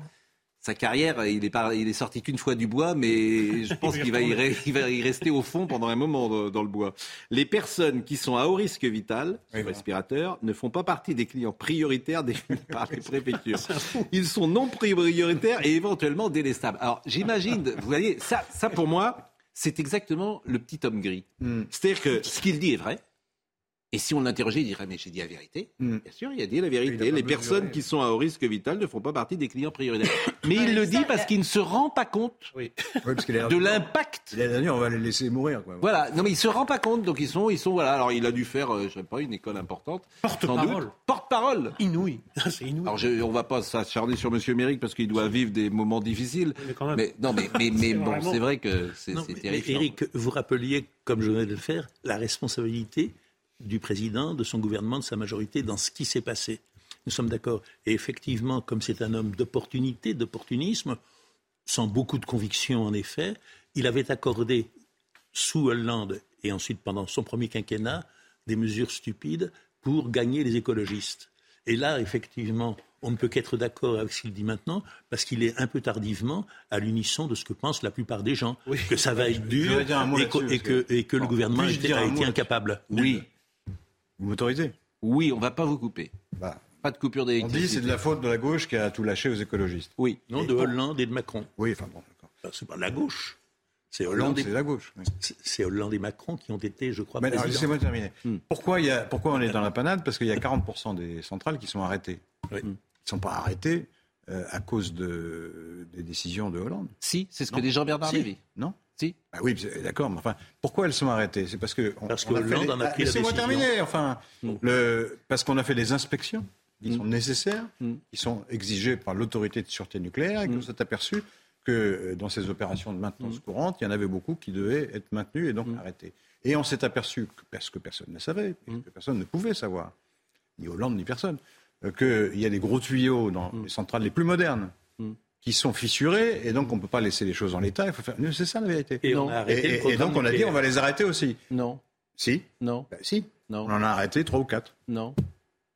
sa carrière, il est, pas, il est sorti qu'une fois du bois, mais je pense qu'il va, y retourner. re- il va y rester au fond pendant un moment dans, dans le bois. Les personnes qui sont à haut risque vital, Oui, respirateur, ne font pas partie des clients prioritaires définis par les préfectures. Ils sont non prioritaires et éventuellement délestables. Alors, j'imagine, vous voyez, ça, ça pour moi, c'est exactement le petit homme gris. Hmm. C'est-à-dire que ce qu'il dit est vrai. Et si on l'interrogeait, il dirait Mais j'ai dit la vérité. Hmm. Bien sûr, il a dit la vérité. Les personnes qui sont à haut risque vital ne font pas partie des clients prioritaires. Mais il le dit parce qu'il ne se rend pas compte Oui. De l'impact. Il a dit on va les laisser mourir. Quoi. Voilà, non mais il se rend pas compte, donc ils sont, ils sont voilà. Alors il a dû faire, euh, je sais pas, une école importante. Porte-parole. Porte-parole. Inouï. C'est inouï. Alors je, on va pas s'acharner sur Monsieur Méric parce qu'il doit vivre des moments difficiles. Mais quand même. Mais non, mais mais, bon, vraiment- c'est vrai que c'est terrifiant. Eric, vous rappeliez, comme je venais de le faire, la responsabilité du président, de son gouvernement, de sa majorité dans ce qui s'est passé. Nous sommes d'accord. Et effectivement, comme c'est un homme d'opportunité, d'opportunisme, sans beaucoup de conviction en effet, il avait accordé sous Hollande et ensuite pendant son premier quinquennat des mesures stupides pour gagner les écologistes. Et là, effectivement, on ne peut qu'être d'accord avec ce qu'il dit maintenant, parce qu'il est un peu tardivement à l'unisson de ce que pensent la plupart des gens, Oui. que ça va être dur et, que, là-dessus, et que- parce et que le gouvernement a été incapable. Oui, Vous m'autorisez oui, on va pas vous couper. Bah, Pas de coupure On d'électricité. dit c'est de la faute de la gauche qui a tout lâché aux écologistes. Oui. Non, de Hollande et de Macron. Oui, enfin bon, d'accord. C'est pas la gauche. C'est Hollande, Hollande, et... c'est la gauche. oui. c'est- c'est Hollande et Macron qui ont été, je crois, Mais laissez-moi terminer. Hmm. Pourquoi, il y a, pourquoi on est dans la panade? Parce qu'il y a 40% des centrales qui sont arrêtées. Oui. Ils ne sont pas arrêtés euh, à cause de, des décisions de Hollande. Si, c'est ce que dit Jean-Bernard Si. Lévy. Non Si. Ah oui, d'accord, mais enfin, pourquoi elles sont arrêtées? C'est parce que. on- Parce on que a fait Hollande les- en a Ah, pris la Laissez-moi décision. terminer, enfin. Mm. Le... Parce qu'on a fait des inspections qui Mm. sont nécessaires, Mm. qui sont exigées par l'autorité de sûreté nucléaire, et qu'on Mm. s'est aperçu que euh, dans ces opérations de maintenance courante, il y en avait beaucoup qui devaient être maintenus et donc Mm. arrêtés. Et on s'est aperçu, que, parce que personne ne savait, parce Mm. que personne ne pouvait savoir, ni Hollande ni personne, euh, qu'il y a des gros tuyaux dans Mm. les centrales les plus modernes Mm. Qui sont fissurés, et donc on ne peut pas laisser les choses en l'état. Il faut faire. C'est ça la vérité. Et Non. on a arrêté Et- le et, et programme donc on a dit on va les arrêter aussi. Non, Si, non, Ben, si. non, On en a arrêté trois ou quatre. non.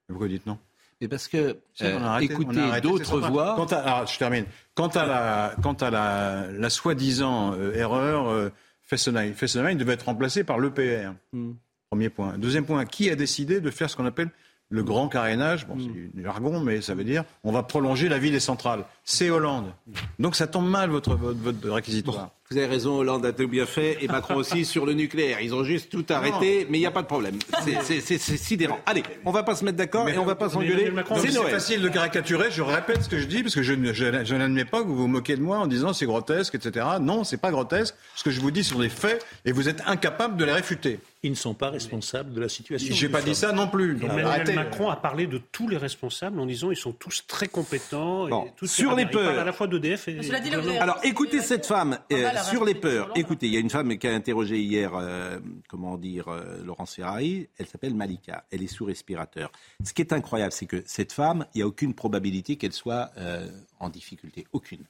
Pourquoi vous dites non? Mais parce que, Si, euh, ces d'autres voix. Quant à, alors, je termine. Quant à la, quant à la, la soi-disant euh, erreur, euh, Fessenheim, Fessenheim devait être remplacé par l'EPR. Hmm. Premier point. Deuxième point, qui a décidé de faire ce qu'on appelle le grand carénage Bon, c'est du jargon, mais ça veut dire on va prolonger la vie des centrales. C'est Hollande. Donc ça tombe mal votre, votre, votre réquisitoire. Vous avez raison, Hollande a tout bien fait et Macron aussi sur le nucléaire. Ils ont juste tout arrêté, mais il n'y a pas de problème. C'est- sidérant. Allez, on va pas se mettre d'accord et on va pas s'engueuler. C'est facile de caricaturer. Je répète ce que je dis parce que je, ne- je, je n'admets pas que vous vous moquez de moi en disant c'est grotesque, etc. Non, c'est pas grotesque. Ce que je vous dis sont des faits et vous êtes incapable de les réfuter. Ils ne sont pas responsables de la situation. J'ai pas dit ça non plus. Donc, Emmanuel arrêtez. Macron a parlé de tous les responsables en disant ils sont tous très compétents. Bon, et tous sur les peurs. à la fois d'EDF et. Cela dit, le- de- Alors écoutez cette femme euh, sur les peurs. Écoutez, il y a une femme qui a interrogé hier, euh, comment dire, euh, Laurence Ferrari. Elle s'appelle Malika. Elle est sous respirateur. Ce qui est incroyable, c'est que cette femme, il n'y a aucune probabilité qu'elle soit euh, en difficulté. Aucune.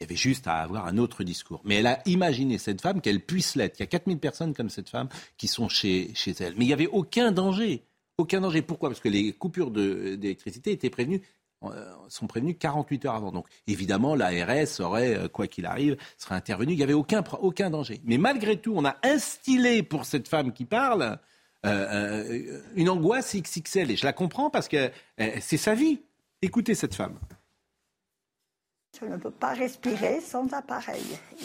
Il y avait juste à avoir un autre discours. Mais elle a imaginé, cette femme, qu'elle puisse l'être. Il y a 4000 personnes comme cette femme qui sont chez, chez elle. Mais il n'y avait aucun danger. Aucun danger. Pourquoi? Parce que les coupures d'électricité étaient prévenues euh, sont prévenus 48 heures avant. Donc évidemment, l'ARS aurait, euh, quoi qu'il arrive, serait intervenu. Il n'y avait aucun, aucun danger. Mais malgré tout, on a instillé pour cette femme qui parle euh, une angoisse XXL. Et je la comprends parce que c'est sa vie. Écoutez cette femme. Je ne peux pas respirer sans appareil.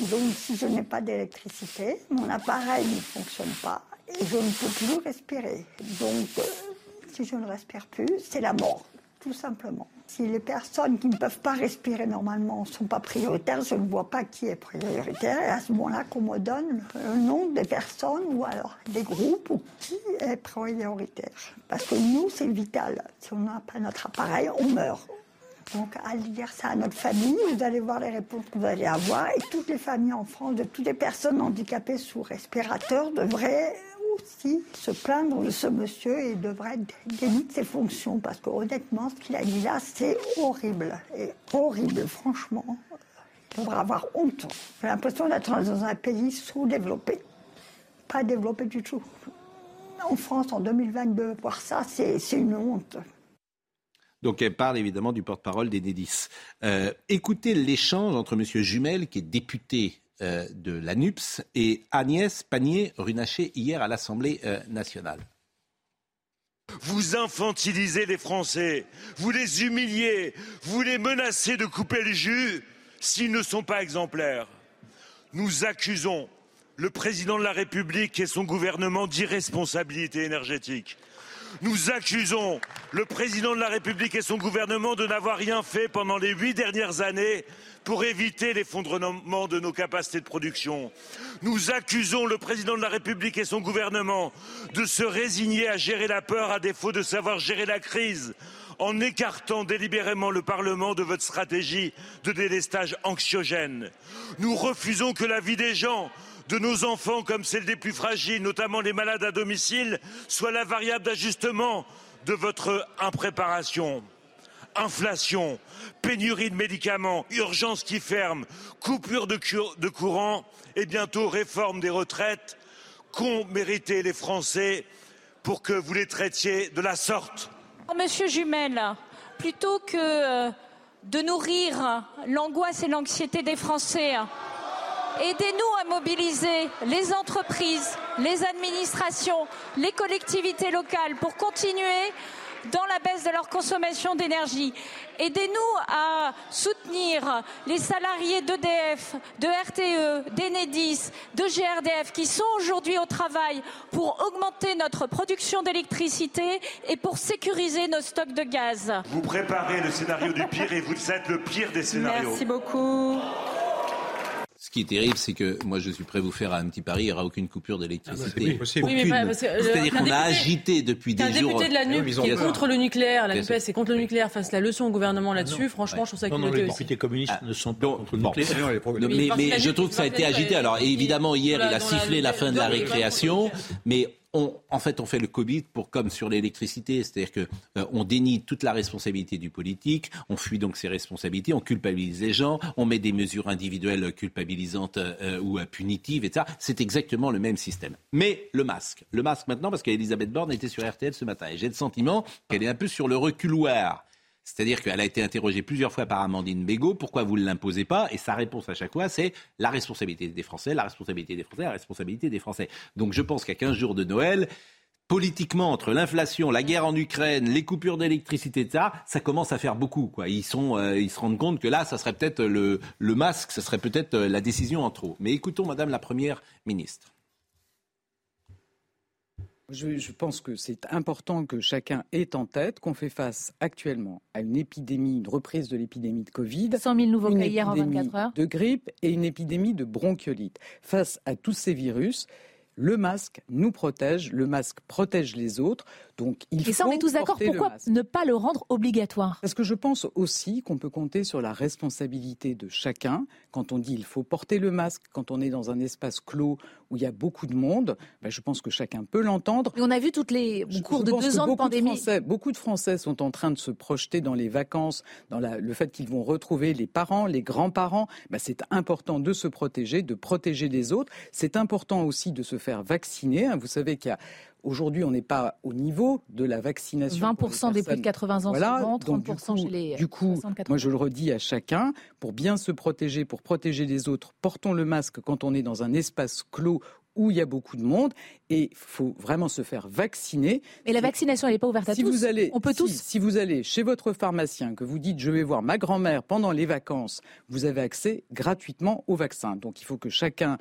Donc, si je n'ai pas d'électricité, mon appareil ne fonctionne pas et je ne peux plus respirer. Donc, euh, si je ne respire plus, c'est la mort, tout simplement. Si les personnes qui ne peuvent pas respirer normalement ne sont pas prioritaires, je ne vois pas qui est prioritaire. Et à ce moment-là, qu'on me donne le nom des personnes ou alors des groupes ou qui est prioritaire. Parce que nous, c'est vital. Si on n'a pas notre appareil, on meurt. Donc, à dire ça à notre famille, vous allez voir les réponses que vous allez avoir. Et toutes les familles en France, de toutes les personnes handicapées sous respirateur, devraient aussi se plaindre de ce monsieur et devraient être démis de ses fonctions. Parce que honnêtement, ce qu'il a dit là, c'est horrible. Et horrible, franchement. Il devrait avoir honte. J'ai l'impression d'être dans un pays sous-développé. Pas développé du tout. En France, en 2022, voir ça, c'est une honte. Donc elle parle évidemment du porte-parole d'Enedis. Euh, écoutez l'échange entre M. Jumel, qui est député euh, de l'ANUPS, et Agnès Pannier-Runacher hier à l'Assemblée euh, nationale. Vous infantilisez les Français, vous les humiliez, vous les menacez de couper le jus s'ils ne sont pas exemplaires. Nous accusons le président de la République et son gouvernement d'irresponsabilité énergétique. Nous accusons le président de la République et son gouvernement de n'avoir rien fait pendant les huit dernières années pour éviter l'effondrement de nos capacités de production. Nous accusons le président de la République et son gouvernement de se résigner à gérer la peur à défaut de savoir gérer la crise en écartant délibérément le Parlement de votre stratégie de délestage anxiogène. Nous refusons que la vie des gens, de nos enfants comme celle des plus fragiles, notamment les malades à domicile, soit la variable d'ajustement de votre impréparation. Inflation, pénurie de médicaments, urgence qui ferme, coupure de, courant et bientôt réforme des retraites qu'ont mérité les Français pour que vous les traitiez de la sorte? Monsieur Jumel, plutôt que euh, de nourrir l'angoisse et l'anxiété des Français, aidez-nous à mobiliser les entreprises, les administrations, les collectivités locales pour continuer dans la baisse de leur consommation d'énergie. Aidez-nous à soutenir les salariés d'EDF, de RTE, d'Enedis, de GRDF qui sont aujourd'hui au travail pour augmenter notre production d'électricité et pour sécuriser nos stocks de gaz. Vous préparez le scénario du pire et vous êtes le pire des scénarios. Merci beaucoup. Ce qui est terrible, c'est que moi je suis prêt à vous faire un petit pari, il n'y aura aucune coupure d'électricité. Oui, possible. Oui, que, euh, C'est-à-dire un qu'on a agité depuis des jours. député de la NUP Ils ont qui est contre le nucléaire, la NUPES est contre le nucléaire, fasse la leçon au gouvernement là-dessus, franchement, je trouve ça Non, non, les députés communistes ne sont pas contre le nucléaire. Non, Mais je trouve que que ça a été agité. Alors évidemment, hier, il a sifflé la- fin de la récréation, mais on, en fait, on fait le Covid pour comme sur l'électricité, c'est-à-dire que euh, on dénie toute la responsabilité du politique, on fuit donc ses responsabilités, on culpabilise les gens, on met des mesures individuelles culpabilisantes euh, ou euh, punitives, etc. C'est exactement le même système. Mais le masque, le masque maintenant, parce qu'Elisabeth Borne était sur RTL ce matin, et j'ai le sentiment qu'elle est un peu sur le reculoir. C'est-à-dire qu'elle a été interrogée plusieurs fois par Amandine Bégaud, pourquoi vous ne l'imposez pas? Et sa réponse à chaque fois, c'est la responsabilité des Français, la responsabilité des Français, la responsabilité des Français. Donc je pense qu'à 15 jours de Noël, politiquement, entre l'inflation, la guerre en Ukraine, les coupures d'électricité, etc., ça commence à faire beaucoup. Euh, ils se rendent compte que là, ça serait peut-être le, le masque, ça serait peut-être euh, la décision en trop. Mais écoutons Madame la Première ministre. Je, je, pense que c'est important que chacun ait en tête qu'on fait face actuellement à une épidémie, une reprise de l'épidémie de Covid. 100 000 nouveaux cas hier en 24 heures. De grippe et une épidémie de bronchiolite. Face à tous ces virus, le masque nous protège, le masque protège les autres. Donc il Et ça, on est tous d'accord. Pourquoi ne pas le rendre obligatoire? Parce que je pense aussi qu'on peut compter sur la responsabilité de chacun. Quand on dit il faut porter le masque, quand on est dans un espace clos où il y a beaucoup de monde, ben, je pense que chacun peut l'entendre. Et on a vu toutes les, au cours Je de deux ans de beaucoup pandémie. Français, beaucoup de Français sont en train de se projeter dans les vacances, dans la- le fait qu'ils vont retrouver les parents, les grands-parents. Ben, c'est important de se protéger, de protéger les autres. C'est important aussi de se faire vacciner. hein. Vous savez qu'il y a Aujourd'hui, on n'est pas au niveau de la vaccination. pour les 20% des plus de personnes. 80 ans Voilà, souvent, donc 30% du coup, chez les Du coup, 60-80. moi je le redis à chacun, pour bien se protéger, pour protéger les autres, portons le masque quand on est dans un espace clos où il y a beaucoup de monde et il faut vraiment se faire vacciner. Et la vaccination, elle n'est pas ouverte à si tous. Vous allez, on peut si- tous. Si vous allez chez votre pharmacien, que vous dites je vais voir ma grand-mère pendant les vacances, vous avez accès gratuitement au vaccin. Donc il faut que chacun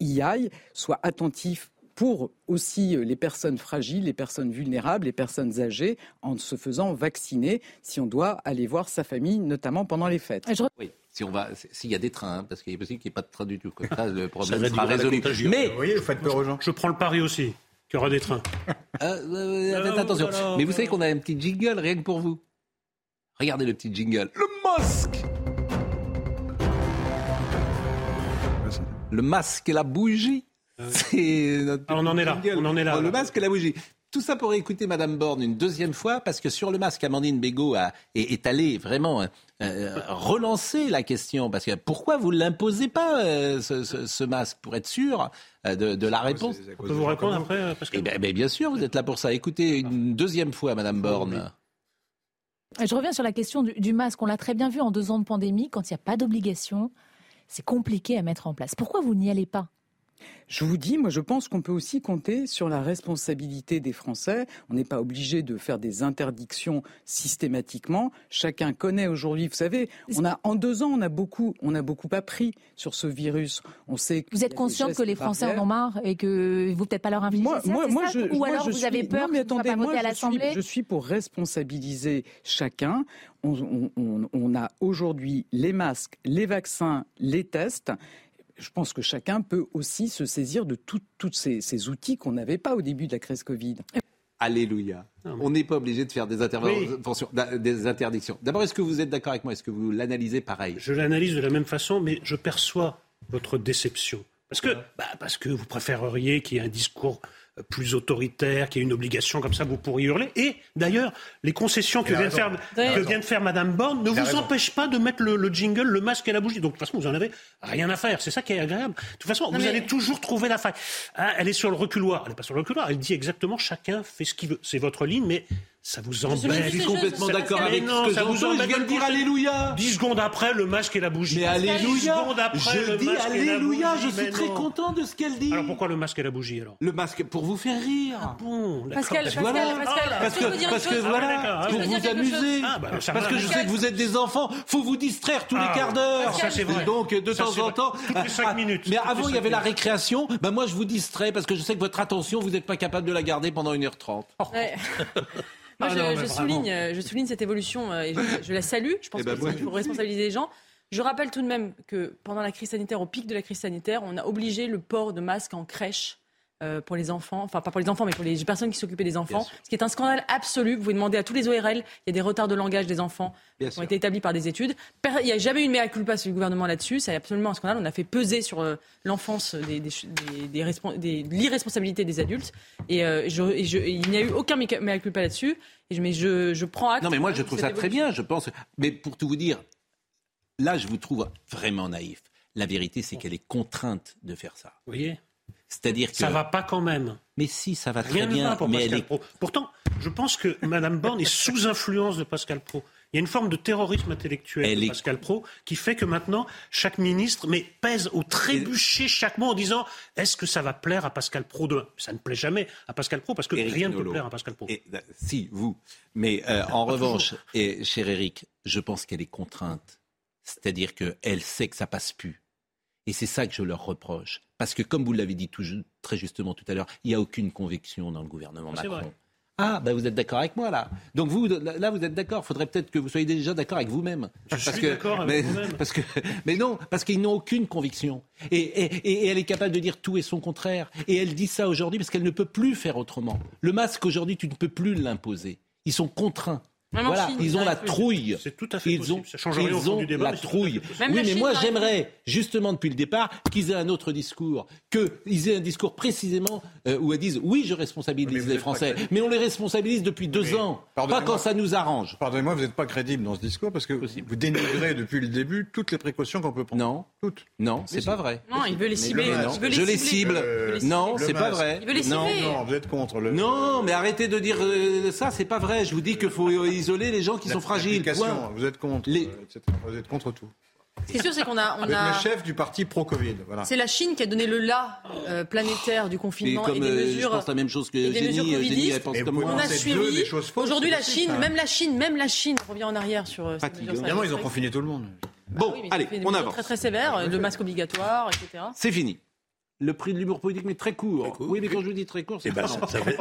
y aille, soit attentif pour aussi euh, les personnes fragiles, les personnes vulnérables, les personnes âgées, en se faisant vacciner si on doit aller voir sa famille, notamment pendant les fêtes. Oui, si on va, s'il y a des trains, hein, parce qu'il est possible qu'il n'y ait pas de train du tout. Comme ça, le problème Ça sera résolu. Mais Vous voyez, vous faites peur aux gens. Je prends le pari aussi qu'il y aura des trains. Euh, euh, faites Ah, attention. Mais vous savez qu'on a un petit jingle rien que pour vous. Regardez le petit jingle. Le masque Le masque et la bougie. C'est notre Ah, on en est là, on en est là, Le masque et la bougie. Tout ça pour écouter Madame Borne une deuxième fois, parce que sur le masque, Amandine Bégaud a, est, est allée vraiment euh, euh, relancer la question. Parce que pourquoi vous ne l'imposez pas, euh, ce, ce- ce masque, pour être sûr euh, de, de la réponse On peut vous répondre après, euh, Pascal Eh ben, ben, Bien sûr, vous êtes là pour ça. Écoutez une deuxième fois, Madame Borne. Je reviens sur la question du, du masque. On l'a très bien vu en deux ans de pandémie, quand il n'y a pas d'obligation, c'est compliqué à mettre en place. Pourquoi vous n'y allez pas? Je vous dis, moi je pense qu'on peut aussi compter sur la responsabilité des Français. On n'est pas obligé de faire des interdictions systématiquement. Chacun connaît aujourd'hui, vous savez, on a en deux ans on a beaucoup, on a beaucoup appris sur ce virus. On sait. Vous êtes des conscient que les Français en ont marre et que vous peut-être pas leur infliger Moi, ça, moi, c'est moi, ça je, Ou moi, alors je vous suis- avez peur non, mais attendez, pas moi, je suis- l'Assemblée Je suis pour responsabiliser chacun. On, on- on- on a aujourd'hui les masques, les vaccins, les tests. Je pense que chacun peut aussi se saisir de tous ces, ces outils qu'on n'avait pas au début de la crise Covid. Alléluia. On n'est pas obligé de faire des, interventions, des interdictions. D'abord, est-ce que vous êtes d'accord avec moi? Est-ce que vous l'analysez pareil? Je l'analyse de la même façon, mais je perçois votre déception. Parce que, bah, parce que vous préféreriez qu'il y ait un discours euh, plus autoritaire, qu'il y ait une obligation comme ça, vous pourriez hurler. Et d'ailleurs, les concessions que vient, de faire, que vient de faire Madame Borne ne vous raison. empêchent pas de mettre le, le jingle, le masque et la bougie. Donc de toute façon, vous en avez rien à faire. C'est ça qui est agréable. De toute façon, Non, vous mais- allez toujours trouver la faille. Ah, elle est sur le reculoir. Elle n'est pas sur le reculoir. Elle dit exactement chacun fait ce qu'il veut. C'est votre ligne, mais ça vous embête. je suis complètement d'accord avec non, ce que ça vous j'entends. Je embête viens de dire Alléluia. 10 secondes après, le masque et la bougie. Mais Dix Alléluia secondes après, Je le dis masque et la Alléluia, je suis très non. content de ce qu'elle dit. Alors pourquoi le masque et la bougie alors Le masque pour vous faire rire. Ah bon. Pascal, Pascal, Voilà. Pascal, parce que parce voilà, Ah, pour vous amuser. Ah, bah, parce va, que je sais que vous êtes des enfants, faut vous distraire tous Ah, les quarts d'heure. Ça, c'est vrai. Donc de temps en temps. Cinq ah, minutes. Mais avant il y avait la récréation. Bah moi je vous distrais parce que je sais que votre attention vous n'êtes pas capable de la garder pendant 1h30. Moi, Ah je, non, mais je vraiment. souligne, euh, je souligne cette évolution euh, et je, je la salue. Je pense Eh ben, qu'il faut responsabiliser les gens. Je rappelle tout de même que pendant la crise sanitaire, au pic de la crise sanitaire, on a obligé le port de masque en crèche euh, pour les enfants, enfin pas pour les enfants, mais pour les personnes qui s'occupaient des enfants, ce qui est un scandale absolu. Vous pouvez demander à tous les ORL, il y a des retards de langage des enfants qui ont été établis par des études. Il n'y a jamais eu une mea culpa sur le gouvernement là-dessus, c'est absolument un scandale. On a fait peser sur euh, l'enfance des, des, l'irresponsabilité des adultes, et, euh, il n'y a eu aucun mea culpa là-dessus. Et je, mais je, je prends acte. Non, mais moi je trouve ça très bien, je pense. Mais pour tout vous dire, là je vous trouve vraiment naïf. La vérité, c'est qu'elle est contrainte de faire ça. Vous voyez? C'est-à-dire que ça va pas quand même. Mais si, ça va très bien. pour mais Pascal Pro. Pourtant, je pense que Mme Borne est sous influence de Pascal Pro. Il y a une forme de terrorisme intellectuel de Pascal Pro qui fait que maintenant, chaque ministre mais pèse au trébucher chaque mot en disant est-ce que ça va plaire à Pascal Pro demain? Ça ne plaît jamais à Pascal Pro parce que rien ne peut plaire à Pascal Pro. Euh, si, vous. Mais euh, en revanche, et, cher Eric, je pense qu'elle est contrainte. C'est-à-dire qu'elle sait que ça passe plus. Et c'est ça que je leur reproche. Parce que, comme vous l'avez dit très justement tout à l'heure, il n'y a aucune conviction dans le gouvernement Macron. Ah, ben vous êtes d'accord avec moi là. Donc vous, là, vous êtes d'accord. Il faudrait peut-être que vous soyez déjà d'accord avec vous-même. Je suis d'accord avec vous-même. Parce que, mais non, parce qu'ils n'ont aucune conviction. Et, et, elle est capable de dire tout et son contraire. Et elle dit ça aujourd'hui parce qu'elle ne peut plus faire autrement. Le masque aujourd'hui, tu ne peux plus l'imposer. Ils sont contraints voilà, ils ont la trouille. C'est tout à fait ils ont, ils ont la trouille. oui, mais moi j'aimerais justement depuis le départ qu'ils aient un autre discours, qu'ils aient un discours précisément euh, où ils disent oui, je responsabilise les Français, mais on les responsabilise depuis deux ans, pas quand ça nous arrange. Pardonnez-moi, vous n'êtes pas crédible dans ce discours parce que vous dénigrez depuis le début toutes les précautions qu'on peut prendre. Non, toutes. Non, c'est pas vrai. Non, il veut les cibler. je les cible. Non, c'est pas vrai. Il veut les cibler. Non, non, vous êtes contre le. Non, mais arrêtez de dire euh, ça, c'est pas vrai. Je vous dis qu'il faut isoler les gens qui sont fragiles. Vous êtes contre, les... Euh, vous êtes contre tout. Ce qui est sûr, c'est qu'on a. On êtes le chef du parti pro-Covid. Voilà. C'est la Chine qui a donné le là euh, planétaire du confinement et, des euh, mesures. Je pense la même chose que Génie. elle pense comme moi. On a suivi. Aujourd'hui, la Chine, même la Chine, même la Chine revient en arrière sur. Euh, Évidemment, ils ont confiné tout le monde. Bon, bah allez, on avance. Très très sévère, le masque obligatoire, etc. C'est fini le prix de l'humour politique, mais très court. Oui, mais quand je vous dis très court, c'est eh ben,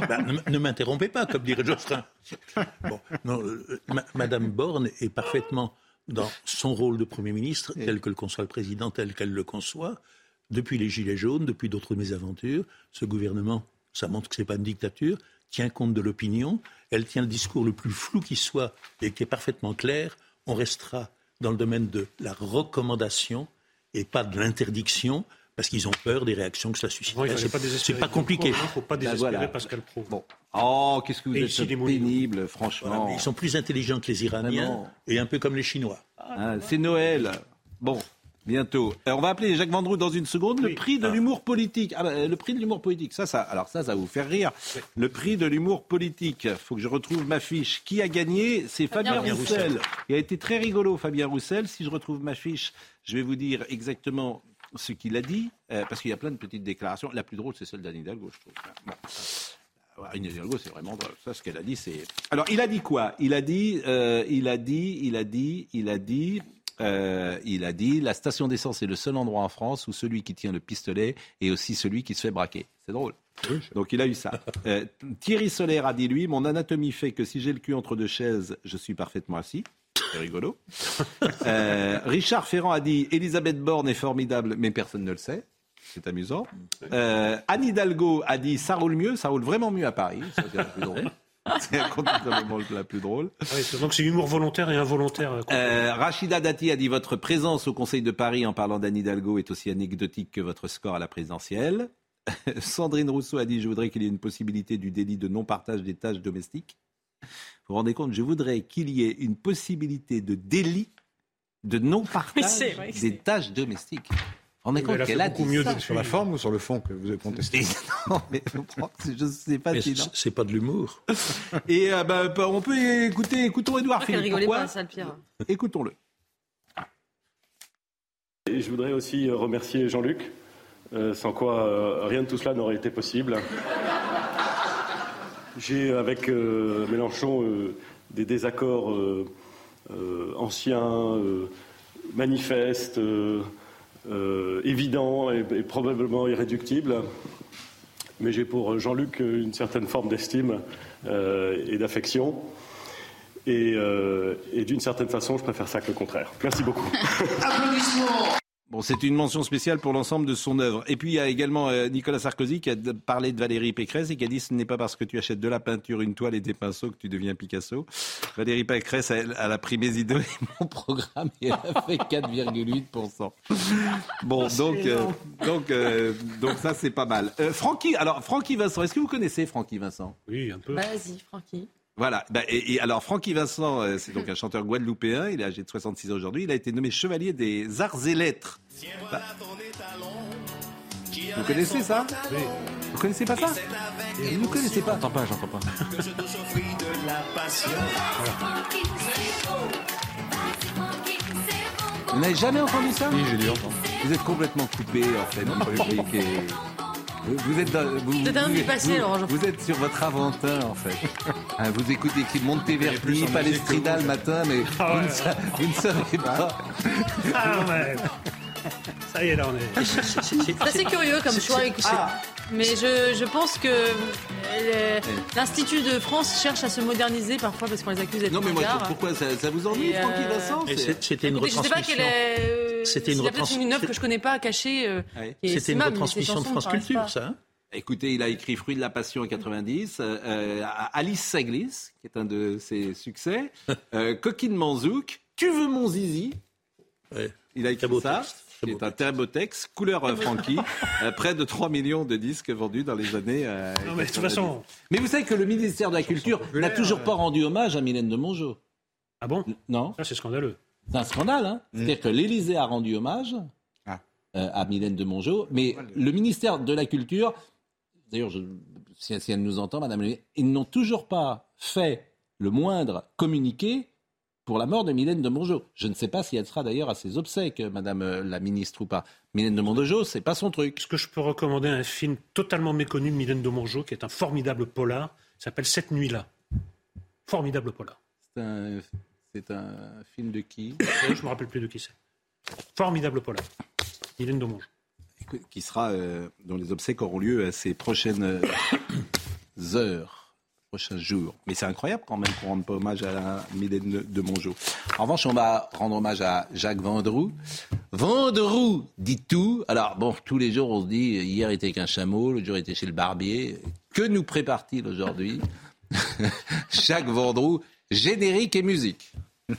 bah, ne, m'interrompez pas, comme dirait. Bon, euh, Madame Borne est parfaitement dans son rôle de Premier ministre, tel que le conçoit le président, tel qu'elle le conçoit. Depuis les Gilets jaunes, depuis d'autres mésaventures, ce gouvernement, ça montre que ce n'est pas une dictature, tient compte de l'opinion. Elle tient le discours le plus flou qui soit et qui est parfaitement clair. On restera dans le domaine de la recommandation et pas de l'interdiction parce qu'ils ont peur des réactions que ça suscite. c'est pas, compliqué. Il ne faut pas désespérer Pascal Pro. Bon. Oh, qu'est-ce que vous êtes pénible, franchement. ils sont plus intelligents que les Iraniens et un peu comme les Chinois. Ah, c'est Noël. Bon, bientôt. Alors, on va appeler Jacques Vendroux dans une seconde. Le prix de ah. l'humour politique. Ah, bah, le prix de l'humour politique. Ça, ça, alors ça, ça va vous faire rire. Le prix de l'humour politique. Il faut que je retrouve ma fiche. Qui a gagné? C'est Fabien, Roussel. Roussel. Il a été très rigolo, Fabien Roussel. Si je retrouve ma fiche, je vais vous dire exactement ce qu'il a dit, euh, parce qu'il y a plein de petites déclarations. La plus drôle, c'est celle d'Anne Hidalgo, je trouve. Bon. Anne Hidalgo, c'est vraiment drôle. Ça, ce qu'elle a dit, c'est. Alors, il a dit quoi? Il a dit, euh, il a dit, il a dit, il a dit. Euh, il a dit la station d'essence est le seul endroit en France où celui qui tient le pistolet est aussi celui qui se fait braquer. C'est drôle. Donc il a eu ça. Thierry Solaire a dit lui mon anatomie fait que si j'ai le cul entre deux chaises, je suis parfaitement assis. C'est rigolo. Euh, Richard Ferrand a dit Elisabeth Borne est formidable, mais personne ne le sait. C'est amusant. Euh, Anne Hidalgo a dit ça roule mieux, ça roule vraiment mieux à Paris. c'est la plus drôle. C'est la plus drôle. Donc c'est humour volontaire et involontaire. Euh, Rachida Dati a dit votre présence au Conseil de Paris en parlant d'Anne Hidalgo est aussi anecdotique que votre score à la présidentielle. Sandrine Rousseau a dit je voudrais qu'il y ait une possibilité du délit de non-partage des tâches domestiques. Vous vous rendez compte, je voudrais qu'il y ait une possibilité de délit de non-partage des tâches domestiques. Vous vous rendez compte qu'elle a beaucoup mieux sur la forme ou sur le fond que vous avez contesté Non, mais je ne sais pas si c'est pas de l'humour. Et euh, bah, bah, on peut écouter, écoutons Edouard Philippe. Pourquoi pas, ça, le pire? Écoutons-le. Et je voudrais aussi remercier Jean-Luc, euh, sans quoi euh, rien de tout cela n'aurait été possible. J'ai avec euh, Mélenchon euh, des désaccords euh, anciens, manifestes, évidents et, probablement irréductibles. Mais j'ai pour Jean-Luc une certaine forme d'estime et d'affection. Et, et d'une certaine façon, je préfère ça que le contraire. Merci beaucoup. Applaudissements Bon, c'est une mention spéciale pour l'ensemble de son œuvre. Et puis il y a également euh, Nicolas Sarkozy qui a parlé de Valérie Pécresse et qui a dit ce n'est pas parce que tu achètes de la peinture, une toile et des pinceaux que tu deviens Picasso. Valérie Pécresse, elle, elle a pris mes idées et mon programme et elle a fait 4,8%. Bon, donc, euh, donc, euh, donc ça c'est pas mal. Euh, Francky, alors Francky Vincent, est-ce que vous connaissez Francky Vincent? Oui, un peu. Vas-y, Francky. Voilà. Bah, et, et alors, Francky Vincent, euh, c'est donc un chanteur guadeloupéen. Il est âgé de 66 ans aujourd'hui. Il a été nommé chevalier des arts et lettres. Bah, vous connaissez ça? Vous connaissez pas ça? Vous ne connaissez pas J'entends pas, j'entends pas. Vous n'avez jamais entendu ça? Oui, j'ai dû entendre. Vous êtes complètement coupé, en fait, et- Vous, vous êtes dans, vous, Vous êtes un vous- dépassé, vous- Laurent Geoffroy. Vous êtes sur votre Aventin, en fait. Hein, vous écoutez qui Monteverdi, Palestrina le matin, mais Ah vous, ouais, vous ne savez pas. Ah, ouais. Ça y est, là, on est. C'est assez curieux comme choix. écoutez. Mais je, je pense que euh, l'Institut de France cherche à se moderniser parfois parce qu'on les accuse d'être Non, mais moi, pourquoi ça, ça vous ennuie, Et, euh, Francky Vincent C'est- c'est- C'était une Écoutez, je sais pas quelle retransmission. est. euh, C'était une s'il y a peut-être retrans- une œuvre que je connais pas cachée. euh, est C'était une retransmission de France Culture, ça. hein? Écoutez, il a écrit Fruit de la Passion en 90, euh, euh, Alice Saglis, qui est un de ses succès, euh, Coquine Manzouk, Tu veux mon zizi? Il a écrit ça. Qui est un texte, couleur euh, Frankie, euh, près de 3 millions de disques vendus dans les années. euh, Non, mais de toute 90. façon- Mais vous savez que le ministère de la Culture n'a toujours pas rendu hommage à Mylène de Mongeau. Ah bon? Non. Ça, c'est scandaleux. C'est un scandale, hein C'est-à-dire que l'Élysée a rendu hommage Ah. euh, à Mylène de Mongeau, mais le ministère de la Culture, d'ailleurs, si, si elle nous entend, Madame, le ministre, ils n'ont toujours pas fait le moindre communiqué pour la mort de Mylène de Mongeau. Je ne sais pas si elle sera d'ailleurs à ses obsèques, Madame euh, la ministre ou pas. Mylène de Mongeau, c'est pas son truc. Est-ce que je peux recommander un film totalement méconnu de Mylène de Mongeau, qui est un formidable polar, qui s'appelle Cette nuit-là. Formidable polar. C'est un, c'est un film de qui? Ouais, Je me rappelle plus de qui c'est. Formidable polar. Mylène de Mongeau. qui sera, euh, dont les obsèques auront lieu à ces prochaines euh, heures, prochains jours. Mais c'est incroyable quand même qu'on ne rende pas hommage à la Mylène de, Mongeau. En revanche, on va rendre hommage à Jacques Vendroux. Vendroux dit tout. Alors, bon, tous les jours, on se dit, hier était qu'un chameau, l'autre jour était chez le barbier. Que nous prépare-t-il aujourd'hui? Jacques Vendroux, générique et musique.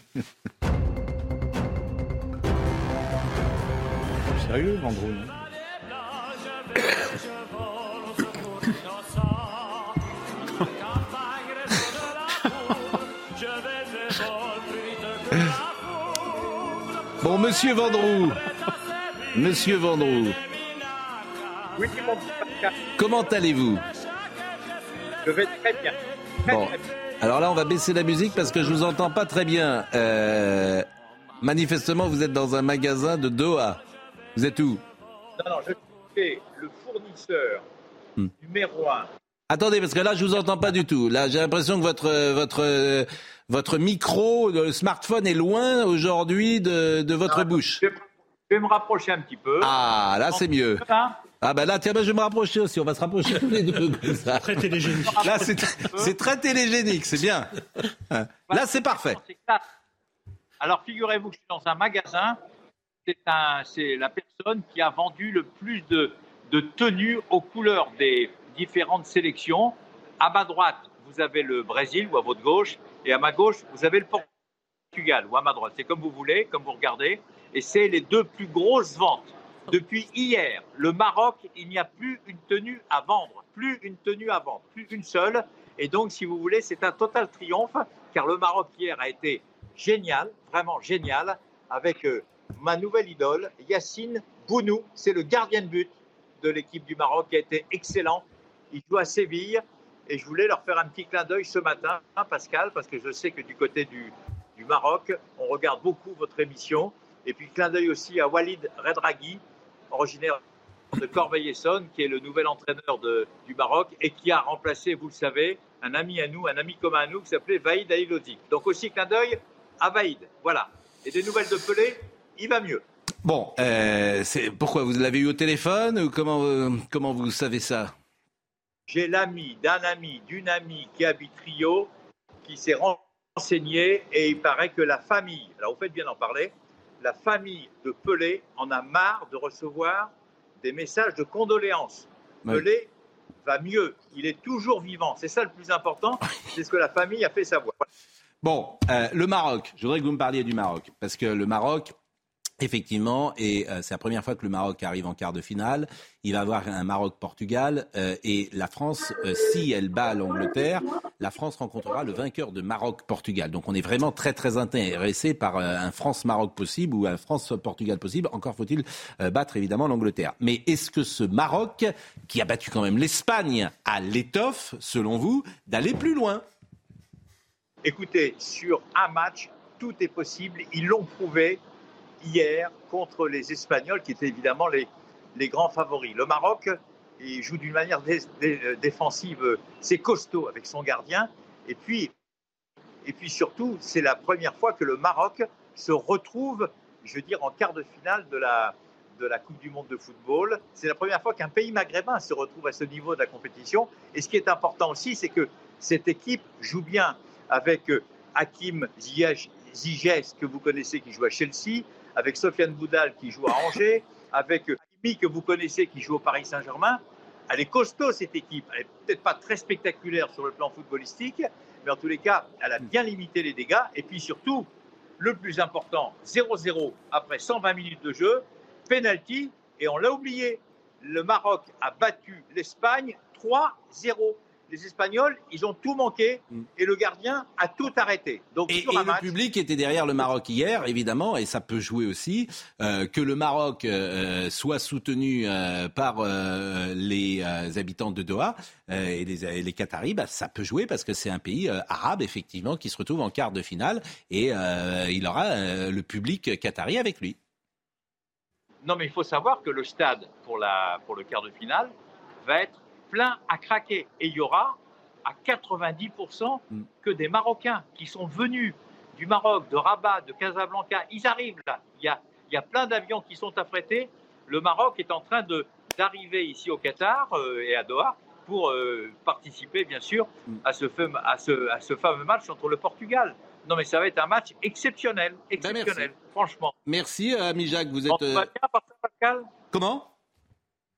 Sérieux, Vendroux Bon, monsieur Vendroux. Monsieur Vendroux. Oui, mon Comment allez-vous? Je vais très bien. Très, Bon. très bien. Alors là, on va baisser la musique parce que je vous entends pas très bien. Euh, manifestement, vous êtes dans un magasin de Doha. Vous êtes où? Non, non, je suis le fournisseur Hmm. numéro un. Attendez, parce que là, je vous entends pas du tout. Là, j'ai l'impression que votre votre votre micro, le smartphone est loin aujourd'hui de, de votre bouche. Je vais me rapprocher un petit peu. Ah, là, c'est mieux. Hein Ah ben là, tiens, ben, je vais me rapprocher aussi. On va se rapprocher tous les deux comme ça. Très télégénique. Là, c'est très télégénique, c'est bien. Hein. Là, c'est parfait. Alors, figurez-vous que je suis dans un magasin. C'est la personne qui a vendu le plus de, de tenues aux couleurs des différentes sélections. À ma droite, vous avez le Brésil ou à votre gauche, et à ma gauche, vous avez le Portugal ou à ma droite. C'est comme vous voulez, comme vous regardez. Et c'est les deux plus grosses ventes. Depuis hier, le Maroc, il n'y a plus une tenue à vendre, plus une tenue à vendre, plus une seule. Et donc, si vous voulez, c'est un total triomphe, car le Maroc hier a été génial, vraiment génial, avec euh, ma nouvelle idole, Yacine Bounou. C'est le gardien de but de l'équipe du Maroc qui a été excellent. Il joue à Séville et je voulais leur faire un petit clin d'œil ce matin, hein, Pascal, parce que je sais que du côté du, Maroc, on regarde beaucoup votre émission. Et puis clin d'œil aussi à Walid Redragui, originaire de Corbeil-Essonne, qui est le nouvel entraîneur du Maroc et qui a remplacé, vous le savez, un ami à nous, un ami commun à nous qui s'appelait Vaïd Aïlozi. Donc aussi clin d'œil à Vaïd. Voilà. Et des nouvelles de Pelé, il va mieux. Bon, euh, pourquoi vous l'avez eu au téléphone ou comment euh, comment vous savez ça? J'ai l'ami d'un ami, d'une amie qui habite Rio, qui s'est renseigné et il paraît que la famille, alors vous faites bien d'en parler, la famille de Pelé en a marre de recevoir des messages de condoléances. Ouais. Pelé va mieux, il est toujours vivant. C'est ça le plus important, c'est ce que la famille a fait savoir. Bon, euh, le Maroc, je voudrais que vous me parliez du Maroc, parce que le Maroc, effectivement, et euh, c'est la première fois que le Maroc arrive en quart de finale, il va avoir un Maroc-Portugal, euh, et la France, euh, si elle bat l'Angleterre, la France rencontrera le vainqueur de Maroc-Portugal. Donc on est vraiment très très intéressé par un France-Maroc possible ou un France-Portugal possible. Encore faut-il battre évidemment l'Angleterre. Mais est-ce que ce Maroc, qui a battu quand même l'Espagne, a l'étoffe, selon vous, d'aller plus loin? Écoutez, sur un match, tout est possible. Ils l'ont prouvé hier contre les Espagnols, qui étaient évidemment les, les grands favoris. Le Maroc il joue d'une manière dé- dé- défensive, c'est costaud avec son gardien. Et puis, et puis surtout, c'est la première fois que le Maroc se retrouve, je veux dire, en quart de finale de la, de la Coupe du Monde de football. C'est la première fois qu'un pays maghrébin se retrouve à ce niveau de la compétition. Et ce qui est important aussi, c'est que cette équipe joue bien avec euh, Hakim Ziyech, que vous connaissez, qui joue à Chelsea, avec Sofiane Boudal, qui joue à Angers, avec euh, Hakimi, que vous connaissez, qui joue au Paris Saint-Germain. Elle est costaud, cette équipe. Elle n'est peut-être pas très spectaculaire sur le plan footballistique, mais en tous les cas, elle a bien limité les dégâts. Et puis surtout, le plus important, 0-0 après 120 minutes de jeu, penalty, et on l'a oublié. Le Maroc a battu l'Espagne 3-0. Les Espagnols, ils ont tout manqué et le gardien a tout arrêté. Donc Et, sur et un le match, public était derrière le Maroc hier, évidemment, et ça peut jouer aussi. euh, que le Maroc euh, soit soutenu euh, par euh, les euh, habitants de Doha euh, et les, et les Qataris, bah, ça peut jouer parce que c'est un pays euh, arabe, effectivement, qui se retrouve en quart de finale et euh, il aura euh, le public qatari avec lui. Non, mais il faut savoir que le stade pour, la, pour le quart de finale va être plein à craquer. Et il y aura à 90% que des Marocains qui sont venus du Maroc, de Rabat, de Casablanca. Ils arrivent là. Il y a, il y a plein d'avions qui sont affrétés. Le Maroc est en train de- d'arriver ici au Qatar euh, et à Doha pour euh, participer, bien sûr, à ce, fameux, à, ce, à ce fameux match entre le Portugal. Non, mais ça va être un match exceptionnel, exceptionnel, franchement. Merci, euh, ami Jacques. Vous êtes. Tout va bien, Pascal? Comment?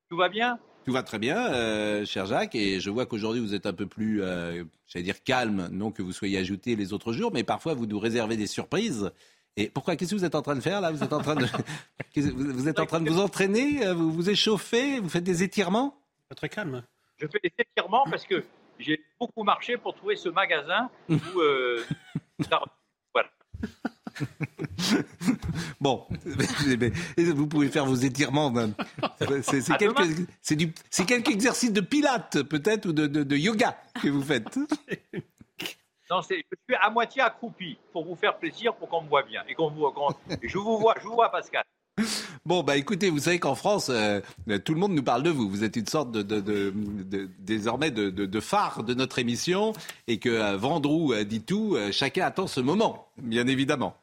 Tout va bien? Tout va très bien, euh, cher Jacques, et je vois qu'aujourd'hui vous êtes un peu plus, euh, j'allais dire calme, non que vous soyez ajouté les autres jours, mais parfois vous nous réservez des surprises. Et pourquoi Qu'est-ce que vous êtes en train de faire là? Vous êtes en train de, vous êtes en train de vous entraîner euh, Vous vous échauffez Vous faites des étirements? Très calme. Je fais des étirements parce que j'ai beaucoup marché pour trouver ce magasin où. euh, voilà. Bon, mais vous pouvez faire vos étirements. même. C'est c'est À quelques, demain. c'est du- c'est quelques exercices de pilates peut-être ou de, de- de yoga que vous faites. Non, c'est- je suis à moitié accroupi pour vous faire plaisir, pour qu'on me voit bien et qu'on vous, je vous vois, je vous vois, Pascal. Bon, bah écoutez, vous savez qu'en France, euh, tout le monde nous parle de vous. Vous êtes une sorte de, de- de- de- désormais de, de- de phare de notre émission et que euh, Vendroux euh, dit tout. euh, chacun attend ce moment, bien évidemment.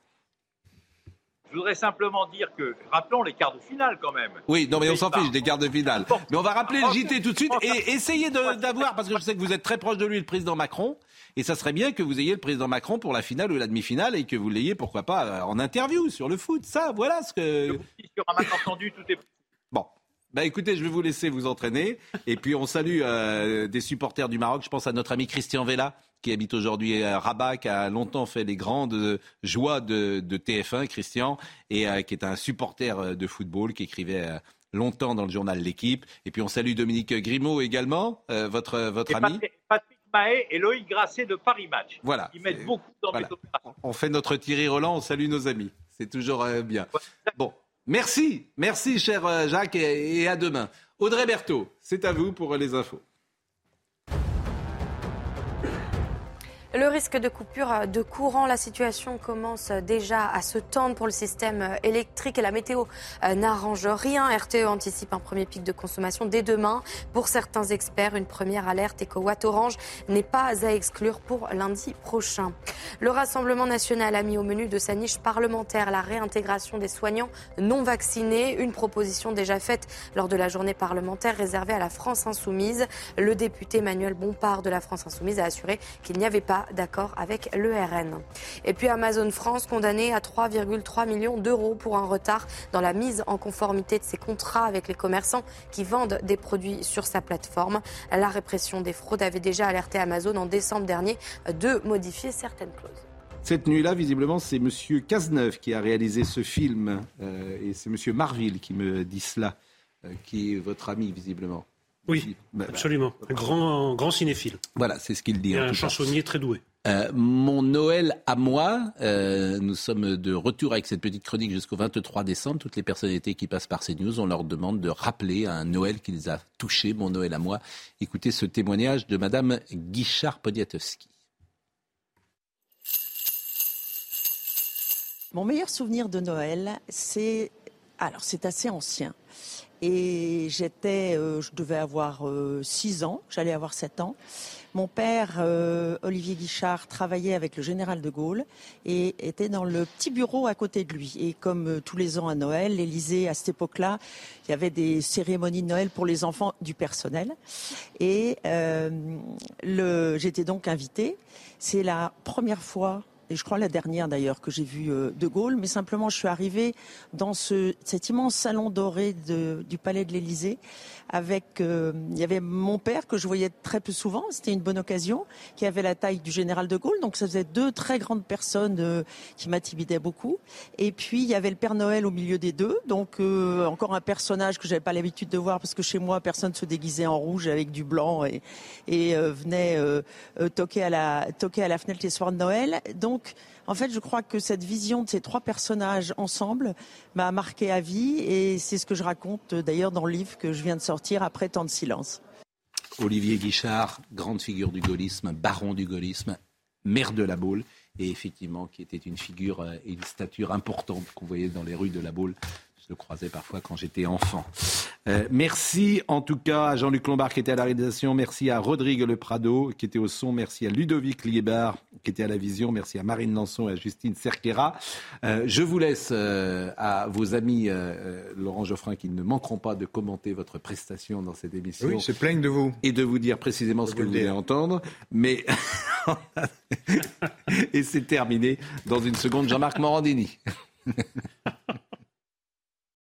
Je voudrais simplement dire que, rappelons les quarts de finale quand même. Oui, non mais on s'en fiche des quarts de finale. Mais on va rappeler le JT tout de suite et essayer de- d'avoir, parce que je sais que vous êtes très proche de lui, le président Macron. Et ça serait bien que vous ayez le président Macron pour la finale ou la demi-finale et que vous l'ayez, pourquoi pas, euh, en interview sur le foot. Ça, voilà ce que... Sur un malentendu, tout est Bon. Bah écoutez, je vais vous laisser vous entraîner. Et puis on salue euh, des supporters du Maroc. Je pense à notre ami Christian Vella, qui habite aujourd'hui à Rabat, qui a longtemps fait les grandes joies de, de TF1, Christian, et euh, qui est un supporter euh, de football, qui écrivait euh, longtemps dans le journal L'équipe. Et puis on salue Dominique Grimaud également, euh, votre, votre Et ami. Patrick, Patrick Mahé et Loïc Grasset de Paris Match. Voilà. Ils mettent beaucoup dans Voilà. mes opérations. On fait notre Thierry Roland, on salue nos amis. C'est toujours bien. Bon, merci, merci cher Jacques et, et à demain. Audrey Berthaud, c'est à vous pour les infos. Le risque de coupure de courant, la situation commence déjà à se tendre pour le système électrique et la météo euh, n'arrange rien. RTE anticipe un premier pic de consommation dès demain. Pour certains experts, une première alerte éco-watt orange n'est pas à exclure pour lundi prochain. Le Rassemblement national a mis au menu de sa niche parlementaire la réintégration des soignants non vaccinés, une proposition déjà faite lors de la journée parlementaire réservée à la France insoumise. Le député Emmanuel Bompard de la France insoumise a assuré qu'il n'y avait pas d'accord avec le RN. Et puis Amazon France condamné à 3,3 millions d'euros pour un retard dans la mise en conformité de ses contrats avec les commerçants qui vendent des produits sur sa plateforme. La répression des fraudes avait déjà alerté Amazon en décembre dernier de modifier certaines clauses. Cette nuit-là, visiblement, c'est M. Cazeneuve qui a réalisé ce film. Euh, et c'est M. Marville qui me dit cela, euh, qui est votre ami, visiblement. Oui, Bah, bah, absolument. Un grand, grand cinéphile. Voilà, c'est ce qu'il dit. Et en un tout cas. chansonnier très doué. Euh, mon Noël à moi, euh, nous sommes de retour avec cette petite chronique jusqu'au 23 décembre. Toutes les personnalités qui passent par CNews, on leur demande de rappeler un Noël qui les a touchés, mon Noël à moi. Écoutez ce témoignage de Madame Guichard-Poniatowski. Mon meilleur souvenir de Noël, c'est alors c'est assez ancien. Et j'étais, euh, je devais avoir 6 ans, j'allais avoir 7 ans. Mon père, euh, Olivier Guichard, travaillait avec le général de Gaulle et était dans le petit bureau à côté de lui. Et comme euh, tous les ans à Noël, l'Élysée, à cette époque-là, il y avait des cérémonies de Noël pour les enfants du personnel. Et euh, j'étais donc invitée. C'est la première fois je crois la dernière d'ailleurs que j'ai vu euh, De Gaulle, mais simplement je suis arrivée dans ce, cet immense salon doré du Palais de l'Élysée avec, euh, il y avait mon père que je voyais très peu souvent, c'était une bonne occasion, qui avait la taille du général De Gaulle, donc ça faisait deux très grandes personnes euh, qui m'intimidaient beaucoup. Et puis il y avait le Père Noël au milieu des deux, donc euh, encore un personnage que j'avais pas l'habitude de voir parce que chez moi personne se déguisait en rouge avec du blanc et, et euh, venait euh, euh, toquer à la toquer à la fenêtre les soirs de Noël. Donc en fait, je crois que cette vision de ces trois personnages ensemble m'a marqué à vie et c'est ce que je raconte euh, d'ailleurs dans le livre que je viens de sortir après tant de silence. Olivier Guichard, grande figure du gaullisme, baron du gaullisme, maire de la Baule, et effectivement qui était une figure euh, et une stature importante qu'on voyait dans les rues de la Baule. Je le croisais parfois quand j'étais enfant. Euh, merci en tout cas à Jean-Luc Lombard qui était à la réalisation. Merci à Rodrigue Le Prado qui était au son. Merci à Ludovic Liébar qui était à la vision. Merci à Marine Lançon et à Justine Cerquera. Euh, je vous laisse euh, à vos amis Laurent Geoffrin qui ne manqueront pas de commenter votre prestation dans cette émission. Oui, ils se plaignent de vous. Et de vous dire précisément ce que vous vous le voulez entendre. Mais. et c'est terminé. Dans une seconde, Jean-Marc Morandini.